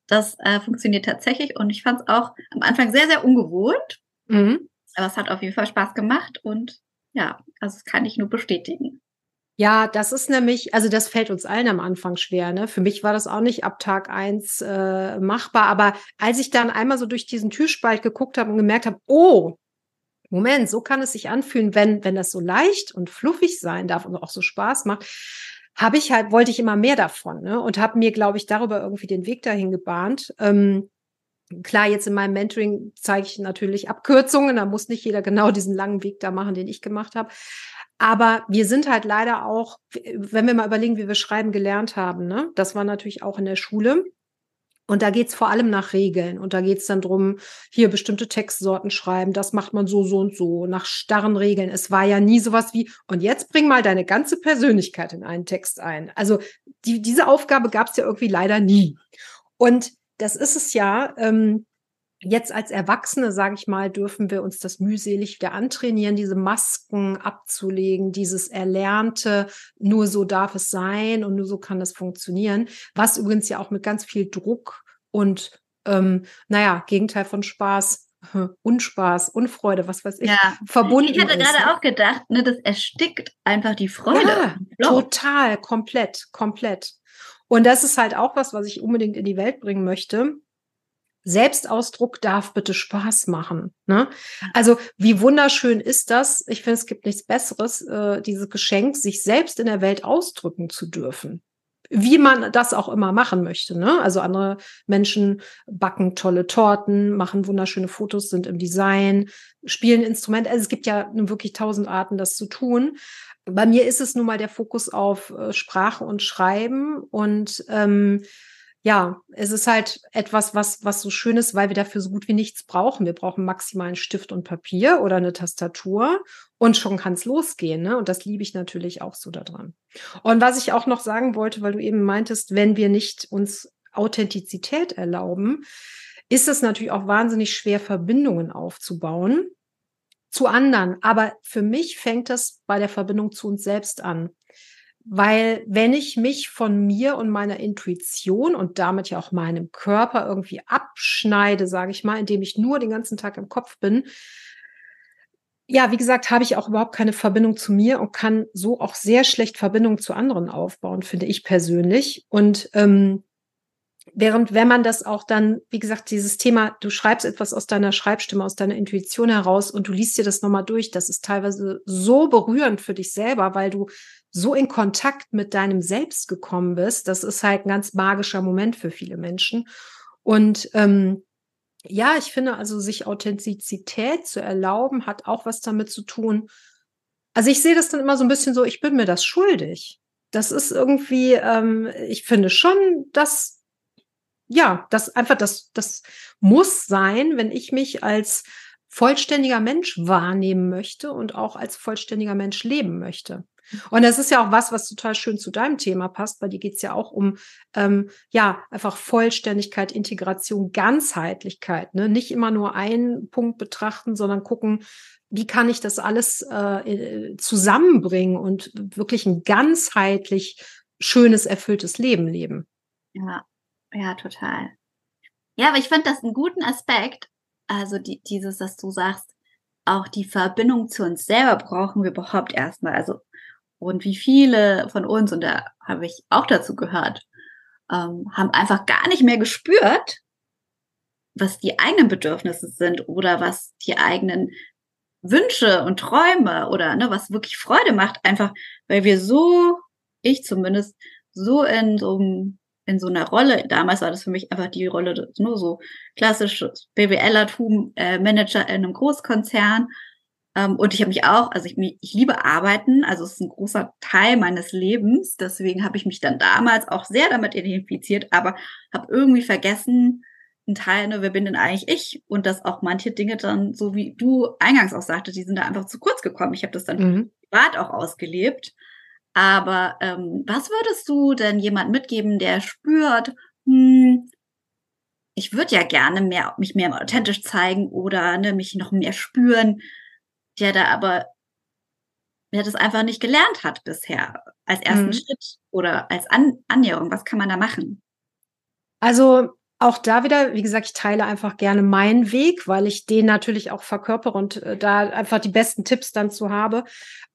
Das äh, funktioniert tatsächlich und ich fand es auch am Anfang sehr, sehr ungewohnt. Mhm. Aber es hat auf jeden Fall Spaß gemacht und ja, also das kann ich nur bestätigen. Ja, das ist nämlich, also das fällt uns allen am Anfang schwer. Ne? Für mich war das auch nicht ab Tag eins äh, machbar. Aber als ich dann einmal so durch diesen Türspalt geguckt habe und gemerkt habe, oh, Moment, so kann es sich anfühlen, wenn, wenn das so leicht und fluffig sein darf und auch so Spaß macht, habe ich halt, wollte ich immer mehr davon, ne? Und habe mir, glaube ich, darüber irgendwie den Weg dahin gebahnt. Ähm, klar, jetzt in meinem Mentoring zeige ich natürlich Abkürzungen, da muss nicht jeder genau diesen langen Weg da machen, den ich gemacht habe. Aber wir sind halt leider auch, wenn wir mal überlegen, wie wir schreiben gelernt haben, ne? das war natürlich auch in der Schule. Und da geht's vor allem nach Regeln. Und da geht's dann drum, hier bestimmte Textsorten schreiben, das macht man so, so und so, nach starren Regeln. Es war ja nie sowas wie, und jetzt bring mal deine ganze Persönlichkeit in einen Text ein. Also die, diese Aufgabe gab's ja irgendwie leider nie. Und das ist es ja, ähm, Jetzt als Erwachsene, sage ich mal, dürfen wir uns das mühselig wieder antrainieren, diese Masken abzulegen, dieses Erlernte, nur so darf es sein und nur so kann es funktionieren, was übrigens ja auch mit ganz viel Druck und, ähm, naja, Gegenteil von Spaß, Unspaß, Unfreude, was weiß ich, ja. verbunden Ich hatte gerade ne? auch gedacht, ne, das erstickt einfach die Freude. Ja, total, komplett, komplett. Und das ist halt auch was, was ich unbedingt in die Welt bringen möchte Selbstausdruck darf bitte Spaß machen. Ne? Also wie wunderschön ist das? Ich finde, es gibt nichts Besseres, äh, dieses Geschenk, sich selbst in der Welt ausdrücken zu dürfen. Wie man das auch immer machen möchte. Ne? Also andere Menschen backen tolle Torten, machen wunderschöne Fotos, sind im Design, spielen Instrumente. Also es gibt ja wirklich tausend Arten, das zu tun. Bei mir ist es nun mal der Fokus auf äh, Sprache und Schreiben und ähm, ja, es ist halt etwas, was, was so schön ist, weil wir dafür so gut wie nichts brauchen. Wir brauchen maximal einen Stift und Papier oder eine Tastatur und schon kann es losgehen. Ne? Und das liebe ich natürlich auch so daran. Und was ich auch noch sagen wollte, weil du eben meintest, wenn wir nicht uns Authentizität erlauben, ist es natürlich auch wahnsinnig schwer, Verbindungen aufzubauen zu anderen. Aber für mich fängt das bei der Verbindung zu uns selbst an. Weil wenn ich mich von mir und meiner Intuition und damit ja auch meinem Körper irgendwie abschneide, sage ich mal, indem ich nur den ganzen Tag im Kopf bin, ja, wie gesagt, habe ich auch überhaupt keine Verbindung zu mir und kann so auch sehr schlecht Verbindung zu anderen aufbauen, finde ich persönlich. Und ähm, Während wenn man das auch dann, wie gesagt, dieses Thema, du schreibst etwas aus deiner Schreibstimme, aus deiner Intuition heraus und du liest dir das nochmal durch, das ist teilweise so berührend für dich selber, weil du so in Kontakt mit deinem Selbst gekommen bist. Das ist halt ein ganz magischer Moment für viele Menschen. Und ähm, ja, ich finde also, sich Authentizität zu erlauben, hat auch was damit zu tun. Also ich sehe das dann immer so ein bisschen so, ich bin mir das schuldig. Das ist irgendwie, ähm, ich finde schon, dass ja, das einfach, das, das muss sein, wenn ich mich als vollständiger Mensch wahrnehmen möchte und auch als vollständiger Mensch leben möchte. Und das ist ja auch was, was total schön zu deinem Thema passt, weil die geht es ja auch um ähm, ja einfach Vollständigkeit, Integration, Ganzheitlichkeit. Ne? Nicht immer nur einen Punkt betrachten, sondern gucken, wie kann ich das alles äh, zusammenbringen und wirklich ein ganzheitlich schönes, erfülltes Leben leben. Ja, ja, total. Ja, aber ich finde das einen guten Aspekt. Also die, dieses, dass du sagst, auch die Verbindung zu uns selber brauchen wir überhaupt erstmal. Also, und wie viele von uns, und da habe ich auch dazu gehört, ähm, haben einfach gar nicht mehr gespürt, was die eigenen Bedürfnisse sind oder was die eigenen Wünsche und Träume oder ne, was wirklich Freude macht, einfach weil wir so, ich zumindest, so in so einem in so einer Rolle. Damals war das für mich einfach die Rolle, nur so klassisches BWLertum, äh, Manager in einem Großkonzern. Ähm, und ich habe mich auch, also ich, ich liebe Arbeiten, also es ist ein großer Teil meines Lebens. Deswegen habe ich mich dann damals auch sehr damit identifiziert, aber habe irgendwie vergessen, ein Teil, ne, wer bin denn eigentlich ich? Und dass auch manche Dinge dann, so wie du eingangs auch sagte, die sind da einfach zu kurz gekommen. Ich habe das dann mhm. privat auch ausgelebt. Aber ähm, was würdest du denn jemand mitgeben, der spürt, hm, ich würde ja gerne mehr, mich mehr authentisch zeigen oder ne, mich noch mehr spüren, der da aber der das einfach nicht gelernt hat bisher als ersten mhm. Schritt oder als An Annäherung. Was kann man da machen? Also auch da wieder, wie gesagt, ich teile einfach gerne meinen Weg, weil ich den natürlich auch verkörpere und äh, da einfach die besten Tipps dann zu habe.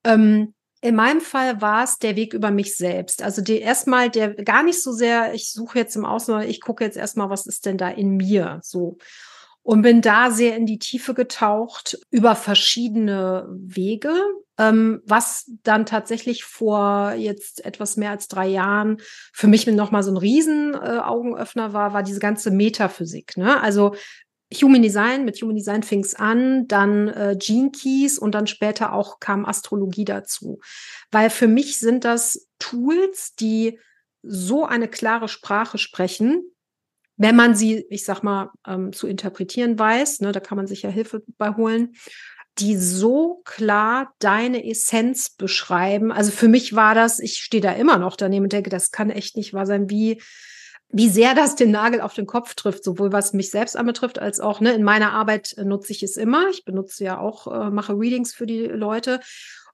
Ähm, in meinem Fall war es der Weg über mich selbst. Also die erstmal der gar nicht so sehr, ich suche jetzt im Außen, ich gucke jetzt erstmal, was ist denn da in mir so. Und bin da sehr in die Tiefe getaucht über verschiedene Wege, ähm, was dann tatsächlich vor jetzt etwas mehr als drei Jahren für mich nochmal so ein riesen äh, war, war diese ganze Metaphysik. Ne? Also Human Design, mit Human Design fing es an, dann äh, Gene Keys und dann später auch kam Astrologie dazu. Weil für mich sind das Tools, die so eine klare Sprache sprechen wenn man sie, ich sag mal, ähm, zu interpretieren weiß, ne, da kann man sich ja Hilfe bei holen, die so klar deine Essenz beschreiben. Also für mich war das, ich stehe da immer noch daneben und denke, das kann echt nicht wahr sein, wie, wie sehr das den Nagel auf den Kopf trifft, sowohl was mich selbst anbetrifft, als auch ne, in meiner Arbeit äh, nutze ich es immer. Ich benutze ja auch, äh, mache Readings für die Leute.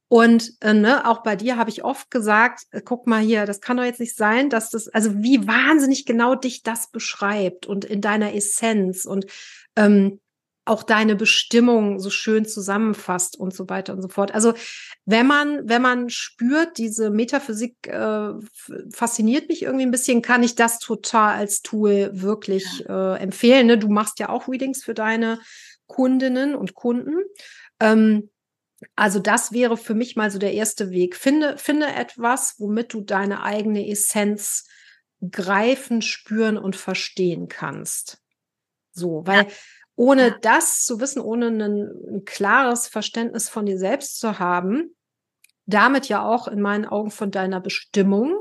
Und äh, ne, auch bei dir habe ich oft gesagt, äh, guck mal hier, das kann doch jetzt nicht sein, dass das, also wie wahnsinnig genau dich das beschreibt und in deiner Essenz und ähm, auch deine Bestimmung so schön zusammenfasst und so weiter und so fort. Also wenn man, wenn man spürt, diese Metaphysik äh, fasziniert mich irgendwie ein bisschen, kann ich das total als Tool wirklich äh, empfehlen. Ne? Du machst ja auch Readings für deine Kundinnen und Kunden. Ähm, also das wäre für mich mal so der erste Weg. Finde, finde etwas, womit du deine eigene Essenz greifen, spüren und verstehen kannst. So, weil ja. Ohne das zu wissen, ohne ein, ein klares Verständnis von dir selbst zu haben, damit ja auch in meinen Augen von deiner Bestimmung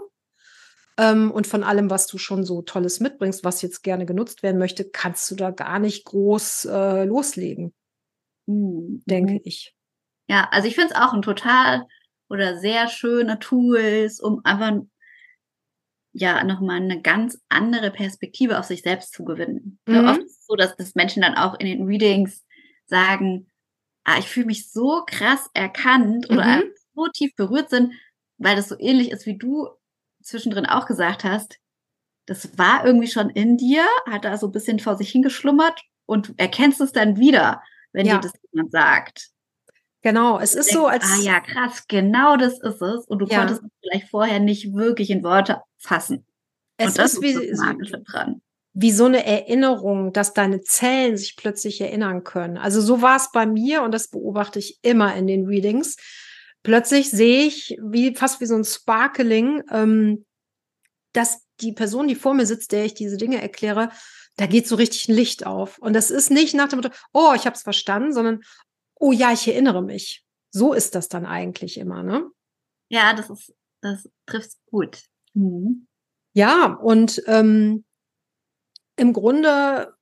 ähm, und von allem, was du schon so Tolles mitbringst, was jetzt gerne genutzt werden möchte, kannst du da gar nicht groß äh, loslegen, mhm. denke ich. Ja, also ich finde es auch ein total oder sehr schöne Tools, um einfach ja nochmal eine ganz andere Perspektive auf sich selbst zu gewinnen. Ne, mhm. Oft ist es so, dass, dass Menschen dann auch in den Readings sagen, ah, ich fühle mich so krass erkannt oder mhm. so tief berührt sind, weil das so ähnlich ist, wie du zwischendrin auch gesagt hast. Das war irgendwie schon in dir, hat da so ein bisschen vor sich hingeschlummert und du erkennst es dann wieder, wenn ja. dir das jemand sagt. Genau, es ist denkst, so, als. Ah ja, krass, genau das ist es. Und du ja. konntest es vielleicht vorher nicht wirklich in Worte fassen. Es und das ist wie, das dran. Wie so eine Erinnerung, dass deine Zellen sich plötzlich erinnern können. Also so war es bei mir und das beobachte ich immer in den Readings. Plötzlich sehe ich wie fast wie so ein Sparkling, ähm, dass die Person, die vor mir sitzt, der ich diese Dinge erkläre, da geht so richtig ein Licht auf. Und das ist nicht nach dem Motto, oh, ich habe es verstanden, sondern oh ja, ich erinnere mich. So ist das dann eigentlich immer, ne? Ja, das ist, das trifft gut. Mhm. Ja, und ähm, im Grunde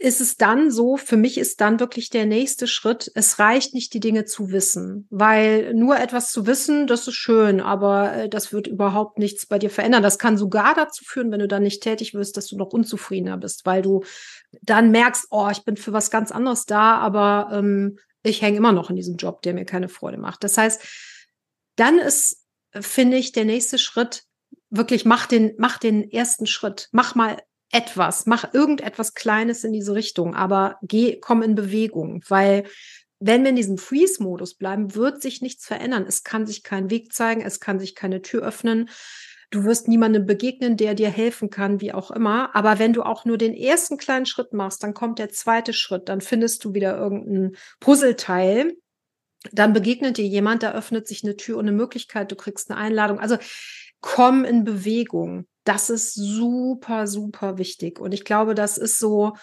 ist es dann so, für mich ist dann wirklich der nächste Schritt, es reicht nicht, die Dinge zu wissen, weil nur etwas zu wissen, das ist schön, aber äh, das wird überhaupt nichts bei dir verändern. Das kann sogar dazu führen, wenn du dann nicht tätig wirst, dass du noch unzufriedener bist, weil du dann merkst, oh, ich bin für was ganz anderes da, aber ähm, ich hänge immer noch in diesem Job, der mir keine Freude macht. Das heißt, dann ist, finde ich, der nächste Schritt wirklich, mach den, mach den ersten Schritt. Mach mal etwas, mach irgendetwas Kleines in diese Richtung, aber geh, komm in Bewegung, weil wenn wir in diesem Freeze-Modus bleiben, wird sich nichts verändern. Es kann sich kein Weg zeigen, es kann sich keine Tür öffnen. Du wirst niemandem begegnen, der dir helfen kann, wie auch immer. Aber wenn du auch nur den ersten kleinen Schritt machst, dann kommt der zweite Schritt, dann findest du wieder irgendein Puzzleteil. Dann begegnet dir jemand, da öffnet sich eine Tür und eine Möglichkeit, du kriegst eine Einladung. Also komm in Bewegung. Das ist super, super wichtig. Und ich glaube, das ist so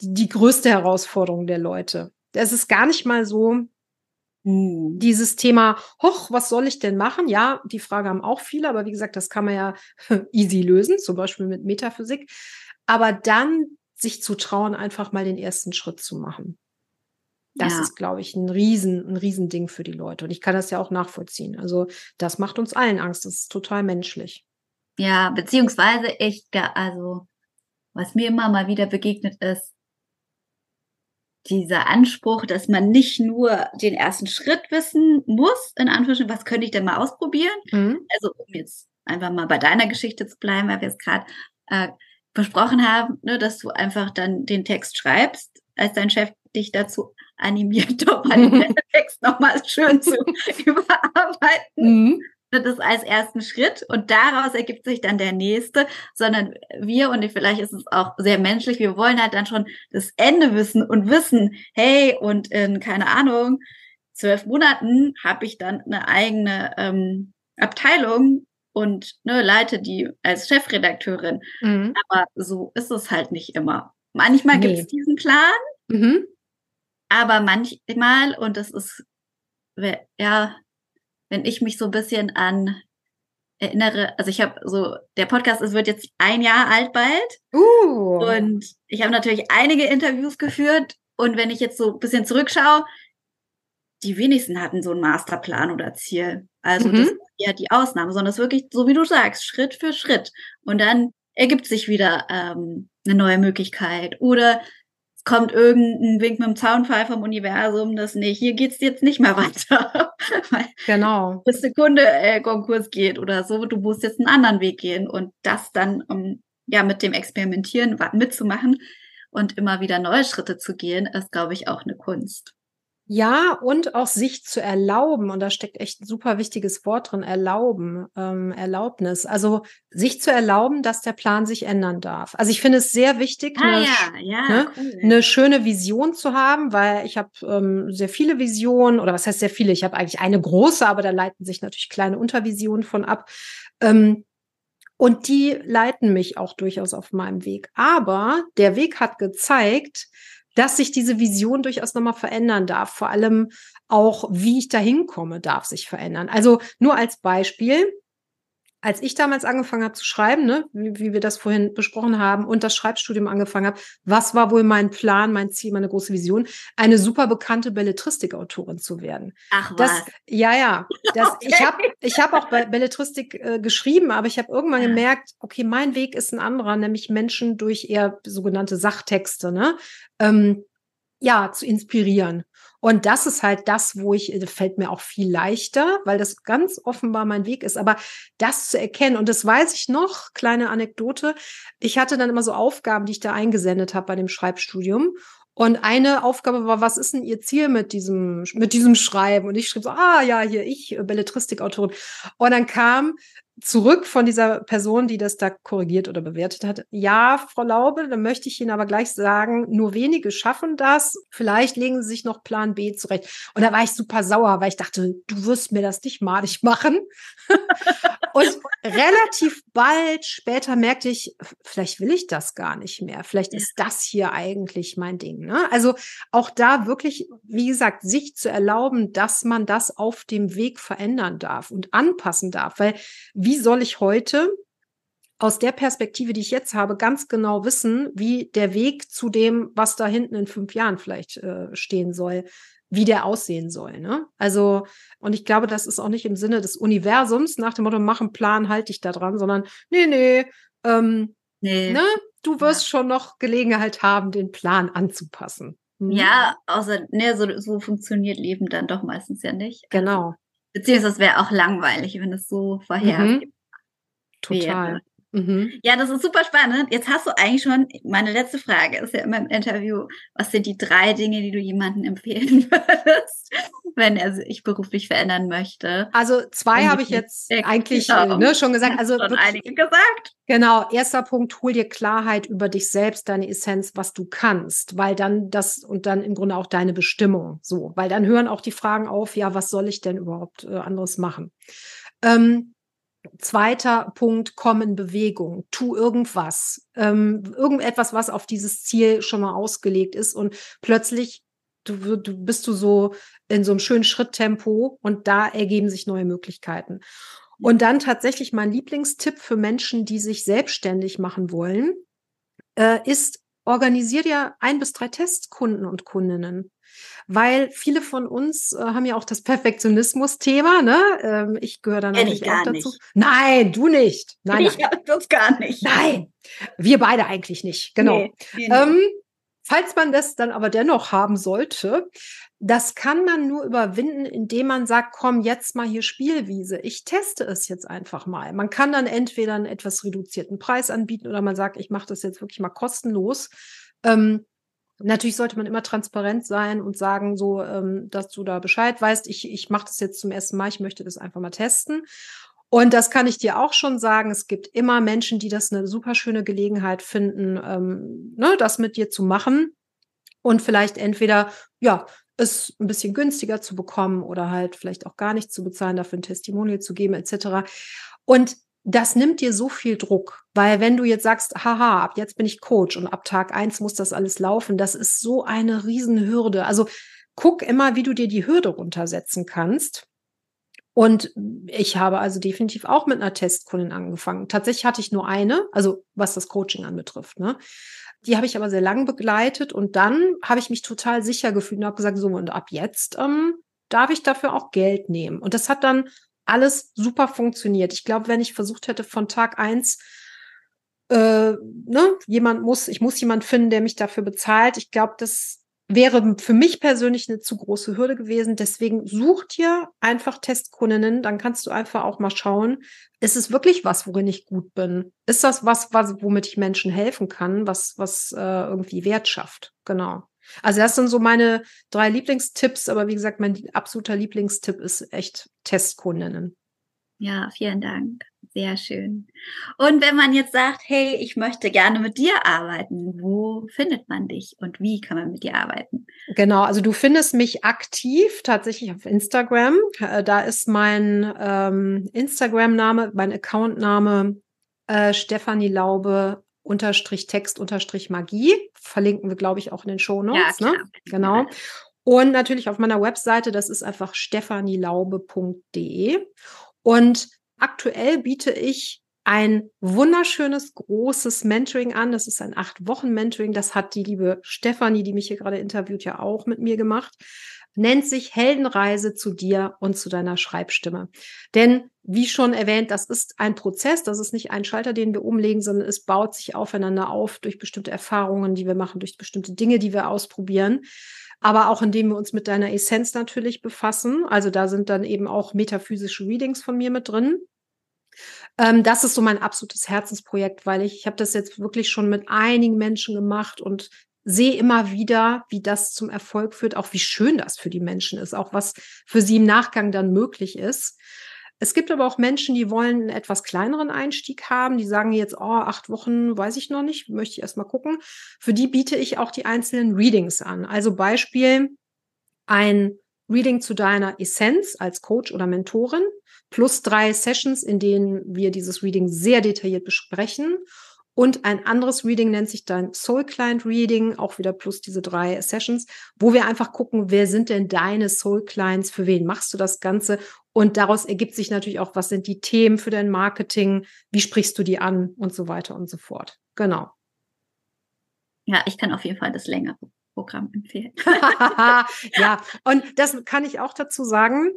die größte Herausforderung der Leute. Es ist gar nicht mal so, hm. Dieses Thema, hoch, was soll ich denn machen? Ja, die Frage haben auch viele, aber wie gesagt, das kann man ja easy lösen, zum Beispiel mit Metaphysik. Aber dann sich zu trauen, einfach mal den ersten Schritt zu machen. Das ja. ist, glaube ich, ein riesen, ein Riesending für die Leute. Und ich kann das ja auch nachvollziehen. Also das macht uns allen Angst. Das ist total menschlich. Ja, beziehungsweise ich, also was mir immer mal wieder begegnet ist, dieser Anspruch, dass man nicht nur den ersten Schritt wissen muss, in Anführungsstrichen, was könnte ich denn mal ausprobieren? Mhm. Also um jetzt einfach mal bei deiner Geschichte zu bleiben, weil wir es gerade äh, besprochen haben, ne, dass du einfach dann den Text schreibst, als dein Chef dich dazu animiert, doch mal den Text nochmal schön zu überarbeiten. Mhm das als ersten Schritt und daraus ergibt sich dann der nächste, sondern wir, und vielleicht ist es auch sehr menschlich, wir wollen halt dann schon das Ende wissen und wissen, hey, und in, keine Ahnung, zwölf Monaten habe ich dann eine eigene ähm, Abteilung und ne, leite die als Chefredakteurin. Mhm. Aber so ist es halt nicht immer. Manchmal nee. gibt es diesen Plan, mhm. aber manchmal, und das ist ja wenn ich mich so ein bisschen an erinnere, also ich habe so, der Podcast ist, wird jetzt ein Jahr alt bald. Uh. Und ich habe natürlich einige Interviews geführt. Und wenn ich jetzt so ein bisschen zurückschaue, die wenigsten hatten so einen Masterplan oder Ziel. Also mhm. das ist ja die Ausnahme, sondern es ist wirklich so, wie du sagst, Schritt für Schritt. Und dann ergibt sich wieder ähm, eine neue Möglichkeit. Oder kommt irgendein Wink mit dem Zaunfall vom Universum, das nicht, hier geht's jetzt nicht mehr weiter. Genau. Bis der Kunde äh, Konkurs geht oder so, du musst jetzt einen anderen Weg gehen und das dann, um ja mit dem Experimentieren mitzumachen und immer wieder neue Schritte zu gehen, ist, glaube ich, auch eine Kunst. Ja, und auch sich zu erlauben, und da steckt echt ein super wichtiges Wort drin, erlauben, ähm, Erlaubnis. Also sich zu erlauben, dass der Plan sich ändern darf. Also ich finde es sehr wichtig, ah, eine, ja, ja, ne, cool. eine schöne Vision zu haben, weil ich habe ähm, sehr viele Visionen, oder was heißt sehr viele? Ich habe eigentlich eine große, aber da leiten sich natürlich kleine Untervisionen von ab. Ähm, und die leiten mich auch durchaus auf meinem Weg. Aber der Weg hat gezeigt, dass sich diese Vision durchaus nochmal verändern darf. Vor allem auch, wie ich da hinkomme, darf sich verändern. Also nur als Beispiel als ich damals angefangen habe zu schreiben, ne, wie, wie, wir das vorhin besprochen haben, und das Schreibstudium angefangen habe, was war wohl mein Plan, mein Ziel, meine große Vision, eine super bekannte Belletristik-Autorin zu werden. Ach das, was? Ja, ja. Das, okay. Ich habe ich hab auch bei Belletristik äh, geschrieben, aber ich habe irgendwann gemerkt, okay, mein Weg ist ein anderer, nämlich Menschen durch eher sogenannte Sachtexte, ne, ähm, ja, zu inspirieren. Und das ist halt das, wo ich, das fällt mir auch viel leichter, weil das ganz offenbar mein Weg ist. Aber das zu erkennen, und das weiß ich noch, kleine Anekdote, ich hatte dann immer so Aufgaben, die ich da eingesendet habe bei dem Schreibstudium. Und eine Aufgabe war, was ist denn Ihr Ziel mit diesem, mit diesem Schreiben? Und ich schrieb so, ah ja, hier, ich, Belletristikautorin. Und dann kam zurück von dieser Person, die das da korrigiert oder bewertet hat. Ja, Frau Laube, dann möchte ich Ihnen aber gleich sagen, nur wenige schaffen das. Vielleicht legen Sie sich noch Plan B zurecht. Und da war ich super sauer, weil ich dachte, du wirst mir das nicht malig machen. und relativ bald später merkte ich, vielleicht will ich das gar nicht mehr. Vielleicht ist das hier eigentlich mein Ding. Ne? Also auch da wirklich, wie gesagt, sich zu erlauben, dass man das auf dem Weg verändern darf und anpassen darf. Weil wie soll ich heute aus der Perspektive, die ich jetzt habe, ganz genau wissen, wie der Weg zu dem, was da hinten in fünf Jahren vielleicht äh, stehen soll, wie der aussehen soll. Ne? Also, und ich glaube, das ist auch nicht im Sinne des Universums, nach dem Motto, mach einen Plan, halte dich da dran, sondern nee, nee, ähm, nee. Ne? du wirst ja. schon noch Gelegenheit haben, den Plan anzupassen. Mhm. Ja, außer, ne, so, so funktioniert Leben dann doch meistens ja nicht. Also, genau. Beziehungsweise es wäre auch langweilig, wenn es so vorhersehbar mhm. Total. Mhm. Ja, das ist super spannend. Jetzt hast du eigentlich schon, meine letzte Frage ist ja immer im Interview, was sind die drei Dinge, die du jemandem empfehlen würdest, wenn er sich beruflich verändern möchte? Also zwei habe ich jetzt eigentlich genau. ne, schon gesagt. Also schon einige gesagt. Genau, erster Punkt, hol dir Klarheit über dich selbst, deine Essenz, was du kannst, weil dann das und dann im Grunde auch deine Bestimmung. So, weil dann hören auch die Fragen auf, ja, was soll ich denn überhaupt äh, anderes machen? Ähm, Zweiter Punkt, komm in Bewegung, tu irgendwas, ähm, irgendetwas, was auf dieses Ziel schon mal ausgelegt ist und plötzlich du, du bist du so in so einem schönen Schritttempo und da ergeben sich neue Möglichkeiten. Und dann tatsächlich mein Lieblingstipp für Menschen, die sich selbstständig machen wollen, äh, ist, organisier dir ein bis drei Testkunden und Kundinnen weil viele von uns äh, haben ja auch das Perfektionismus-Thema. Ne? Ähm, ich gehöre da natürlich auch dazu. Nicht. Nein, du nicht. Nein, ich nein. das gar nicht. Nein, wir beide eigentlich nicht. Genau. Nee, nee, ähm, falls man das dann aber dennoch haben sollte, das kann man nur überwinden, indem man sagt, komm, jetzt mal hier Spielwiese. Ich teste es jetzt einfach mal. Man kann dann entweder einen etwas reduzierten Preis anbieten oder man sagt, ich mache das jetzt wirklich mal kostenlos. Ähm, Natürlich sollte man immer transparent sein und sagen, so, ähm, dass du da Bescheid weißt. Ich, ich mache das jetzt zum ersten Mal, ich möchte das einfach mal testen. Und das kann ich dir auch schon sagen. Es gibt immer Menschen, die das eine super schöne Gelegenheit finden, ähm, ne, das mit dir zu machen. Und vielleicht entweder, ja, es ein bisschen günstiger zu bekommen oder halt vielleicht auch gar nicht zu bezahlen, dafür ein Testimonial zu geben, etc. Und das nimmt dir so viel Druck, weil wenn du jetzt sagst, haha, ab jetzt bin ich Coach und ab Tag eins muss das alles laufen, das ist so eine Riesenhürde. Also guck immer, wie du dir die Hürde runtersetzen kannst. Und ich habe also definitiv auch mit einer Testkundin angefangen. Tatsächlich hatte ich nur eine, also was das Coaching anbetrifft. Ne? Die habe ich aber sehr lang begleitet und dann habe ich mich total sicher gefühlt und habe gesagt, so und ab jetzt ähm, darf ich dafür auch Geld nehmen. Und das hat dann alles super funktioniert. Ich glaube, wenn ich versucht hätte von Tag eins äh, ne, jemand muss, ich muss jemand finden, der mich dafür bezahlt. Ich glaube, das wäre für mich persönlich eine zu große Hürde gewesen. Deswegen such dir einfach Testkundinnen, dann kannst du einfach auch mal schauen, ist es wirklich was, worin ich gut bin? Ist das was, was womit ich Menschen helfen kann, was, was äh, irgendwie Wert schafft? Genau. Also das sind so meine drei Lieblingstipps, aber wie gesagt, mein absoluter Lieblingstipp ist echt Testkundinnen. Ja, vielen Dank. Sehr schön. Und wenn man jetzt sagt, hey, ich möchte gerne mit dir arbeiten, wo findet man dich und wie kann man mit dir arbeiten? Genau, also du findest mich aktiv tatsächlich auf Instagram. Äh, da ist mein ähm, Instagram-Name, mein Account-Name äh, Stefanie Laube unterstrich Text unterstrich Magie. Verlinken wir, glaube ich, auch in den Shownotes. Ja, ne? Genau. Und natürlich auf meiner Webseite, das ist einfach stefanielaube.de. Und Aktuell biete ich ein wunderschönes, großes Mentoring an. Das ist ein acht Wochen Mentoring. Das hat die liebe Stefanie, die mich hier gerade interviewt, ja auch mit mir gemacht. Nennt sich Heldenreise zu dir und zu deiner Schreibstimme. Denn wie schon erwähnt, das ist ein Prozess. Das ist nicht ein Schalter, den wir umlegen, sondern es baut sich aufeinander auf durch bestimmte Erfahrungen, die wir machen, durch bestimmte Dinge, die wir ausprobieren aber auch indem wir uns mit deiner Essenz natürlich befassen. Also da sind dann eben auch metaphysische Readings von mir mit drin. Ähm, das ist so mein absolutes Herzensprojekt, weil ich, ich habe das jetzt wirklich schon mit einigen Menschen gemacht und sehe immer wieder, wie das zum Erfolg führt, auch wie schön das für die Menschen ist, auch was für sie im Nachgang dann möglich ist. Es gibt aber auch Menschen, die wollen einen etwas kleineren Einstieg haben. Die sagen jetzt, oh, acht Wochen, weiß ich noch nicht, möchte ich erst mal gucken. Für die biete ich auch die einzelnen Readings an. Also Beispiel, ein Reading zu deiner Essenz als Coach oder Mentorin plus drei Sessions, in denen wir dieses Reading sehr detailliert besprechen. Und ein anderes Reading nennt sich dein Soul Client Reading, auch wieder plus diese drei Sessions, wo wir einfach gucken, wer sind denn deine Soul Clients, für wen machst du das Ganze? Und daraus ergibt sich natürlich auch, was sind die Themen für dein Marketing, wie sprichst du die an und so weiter und so fort. Genau. Ja, ich kann auf jeden Fall das längere Programm empfehlen. ja, und das kann ich auch dazu sagen.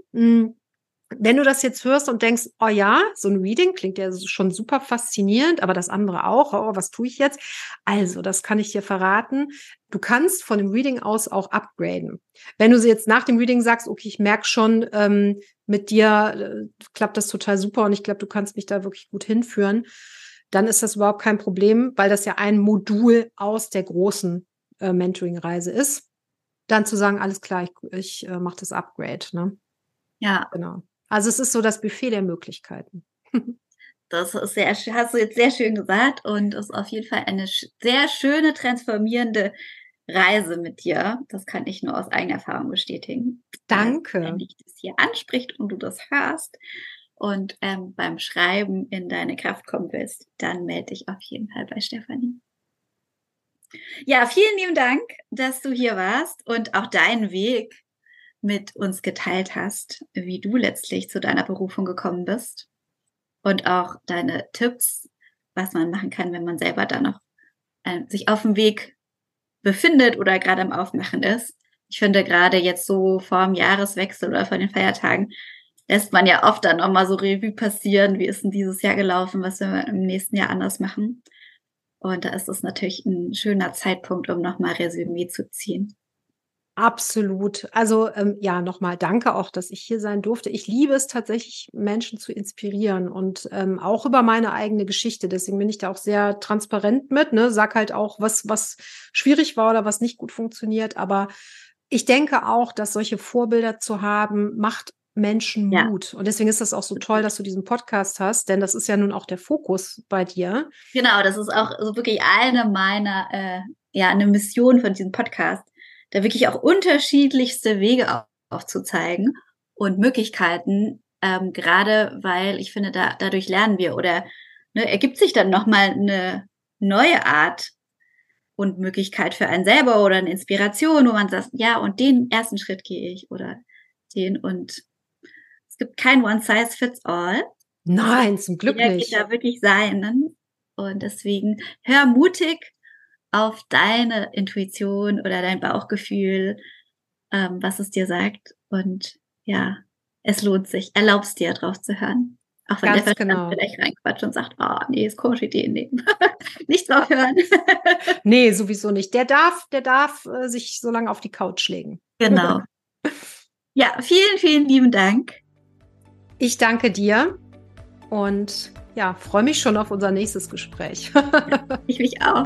Wenn du das jetzt hörst und denkst, oh ja, so ein Reading klingt ja schon super faszinierend, aber das andere auch, oh, was tue ich jetzt? Also, das kann ich dir verraten. Du kannst von dem Reading aus auch upgraden. Wenn du jetzt nach dem Reading sagst, okay, ich merke schon, ähm, mit dir äh, klappt das total super und ich glaube, du kannst mich da wirklich gut hinführen, dann ist das überhaupt kein Problem, weil das ja ein Modul aus der großen äh, Mentoring-Reise ist. Dann zu sagen, alles klar, ich, ich äh, mache das Upgrade. Ne? Ja. Genau. Also es ist so das Buffet der Möglichkeiten. Das ist sehr, hast du jetzt sehr schön gesagt und ist auf jeden Fall eine sehr schöne, transformierende Reise mit dir. Das kann ich nur aus eigener Erfahrung bestätigen. Danke. Wenn dich das hier anspricht und du das hörst und ähm, beim Schreiben in deine Kraft kommen willst, dann melde dich auf jeden Fall bei Stefanie. Ja, vielen lieben Dank, dass du hier warst und auch deinen Weg mit uns geteilt hast, wie du letztlich zu deiner Berufung gekommen bist und auch deine Tipps, was man machen kann, wenn man selber da noch äh, sich auf dem Weg befindet oder gerade am Aufmachen ist. Ich finde gerade jetzt so vor dem Jahreswechsel oder vor den Feiertagen lässt man ja oft dann nochmal so Revue passieren, wie ist denn dieses Jahr gelaufen, was wir im nächsten Jahr anders machen. Und da ist es natürlich ein schöner Zeitpunkt, um nochmal Resümee zu ziehen. Absolut. Also ähm, ja, nochmal danke auch, dass ich hier sein durfte. Ich liebe es tatsächlich, Menschen zu inspirieren und ähm, auch über meine eigene Geschichte. Deswegen bin ich da auch sehr transparent mit. Ne? Sag halt auch, was, was schwierig war oder was nicht gut funktioniert. Aber ich denke auch, dass solche Vorbilder zu haben, macht Menschen ja. Mut. Und deswegen ist das auch so toll, dass du diesen Podcast hast, denn das ist ja nun auch der Fokus bei dir. Genau, das ist auch so wirklich eine meiner, äh, ja, eine Mission von diesem Podcast da wirklich auch unterschiedlichste Wege aufzuzeigen und Möglichkeiten, ähm, gerade weil ich finde, da, dadurch lernen wir oder ne, ergibt sich dann nochmal eine neue Art und Möglichkeit für einen selber oder eine Inspiration, wo man sagt, ja, und den ersten Schritt gehe ich oder den und Es gibt kein One Size Fits All. Nein, zum Glück Jeder nicht. geht da wirklich sein. Und deswegen hör mutig auf deine Intuition oder dein Bauchgefühl, ähm, was es dir sagt. Und ja, es lohnt sich. Erlaubst dir, drauf zu hören. Auch wenn Ganz der Verstand genau. vielleicht reinquatscht und sagt, oh, nee, ist komische Idee nehmen. Nicht drauf hören. Nee, sowieso nicht. Der darf, der darf äh, sich so lange auf die Couch legen. genau. Ja, vielen, vielen lieben Dank. Ich danke dir und ja, freue mich schon auf unser nächstes Gespräch. Ich mich auch.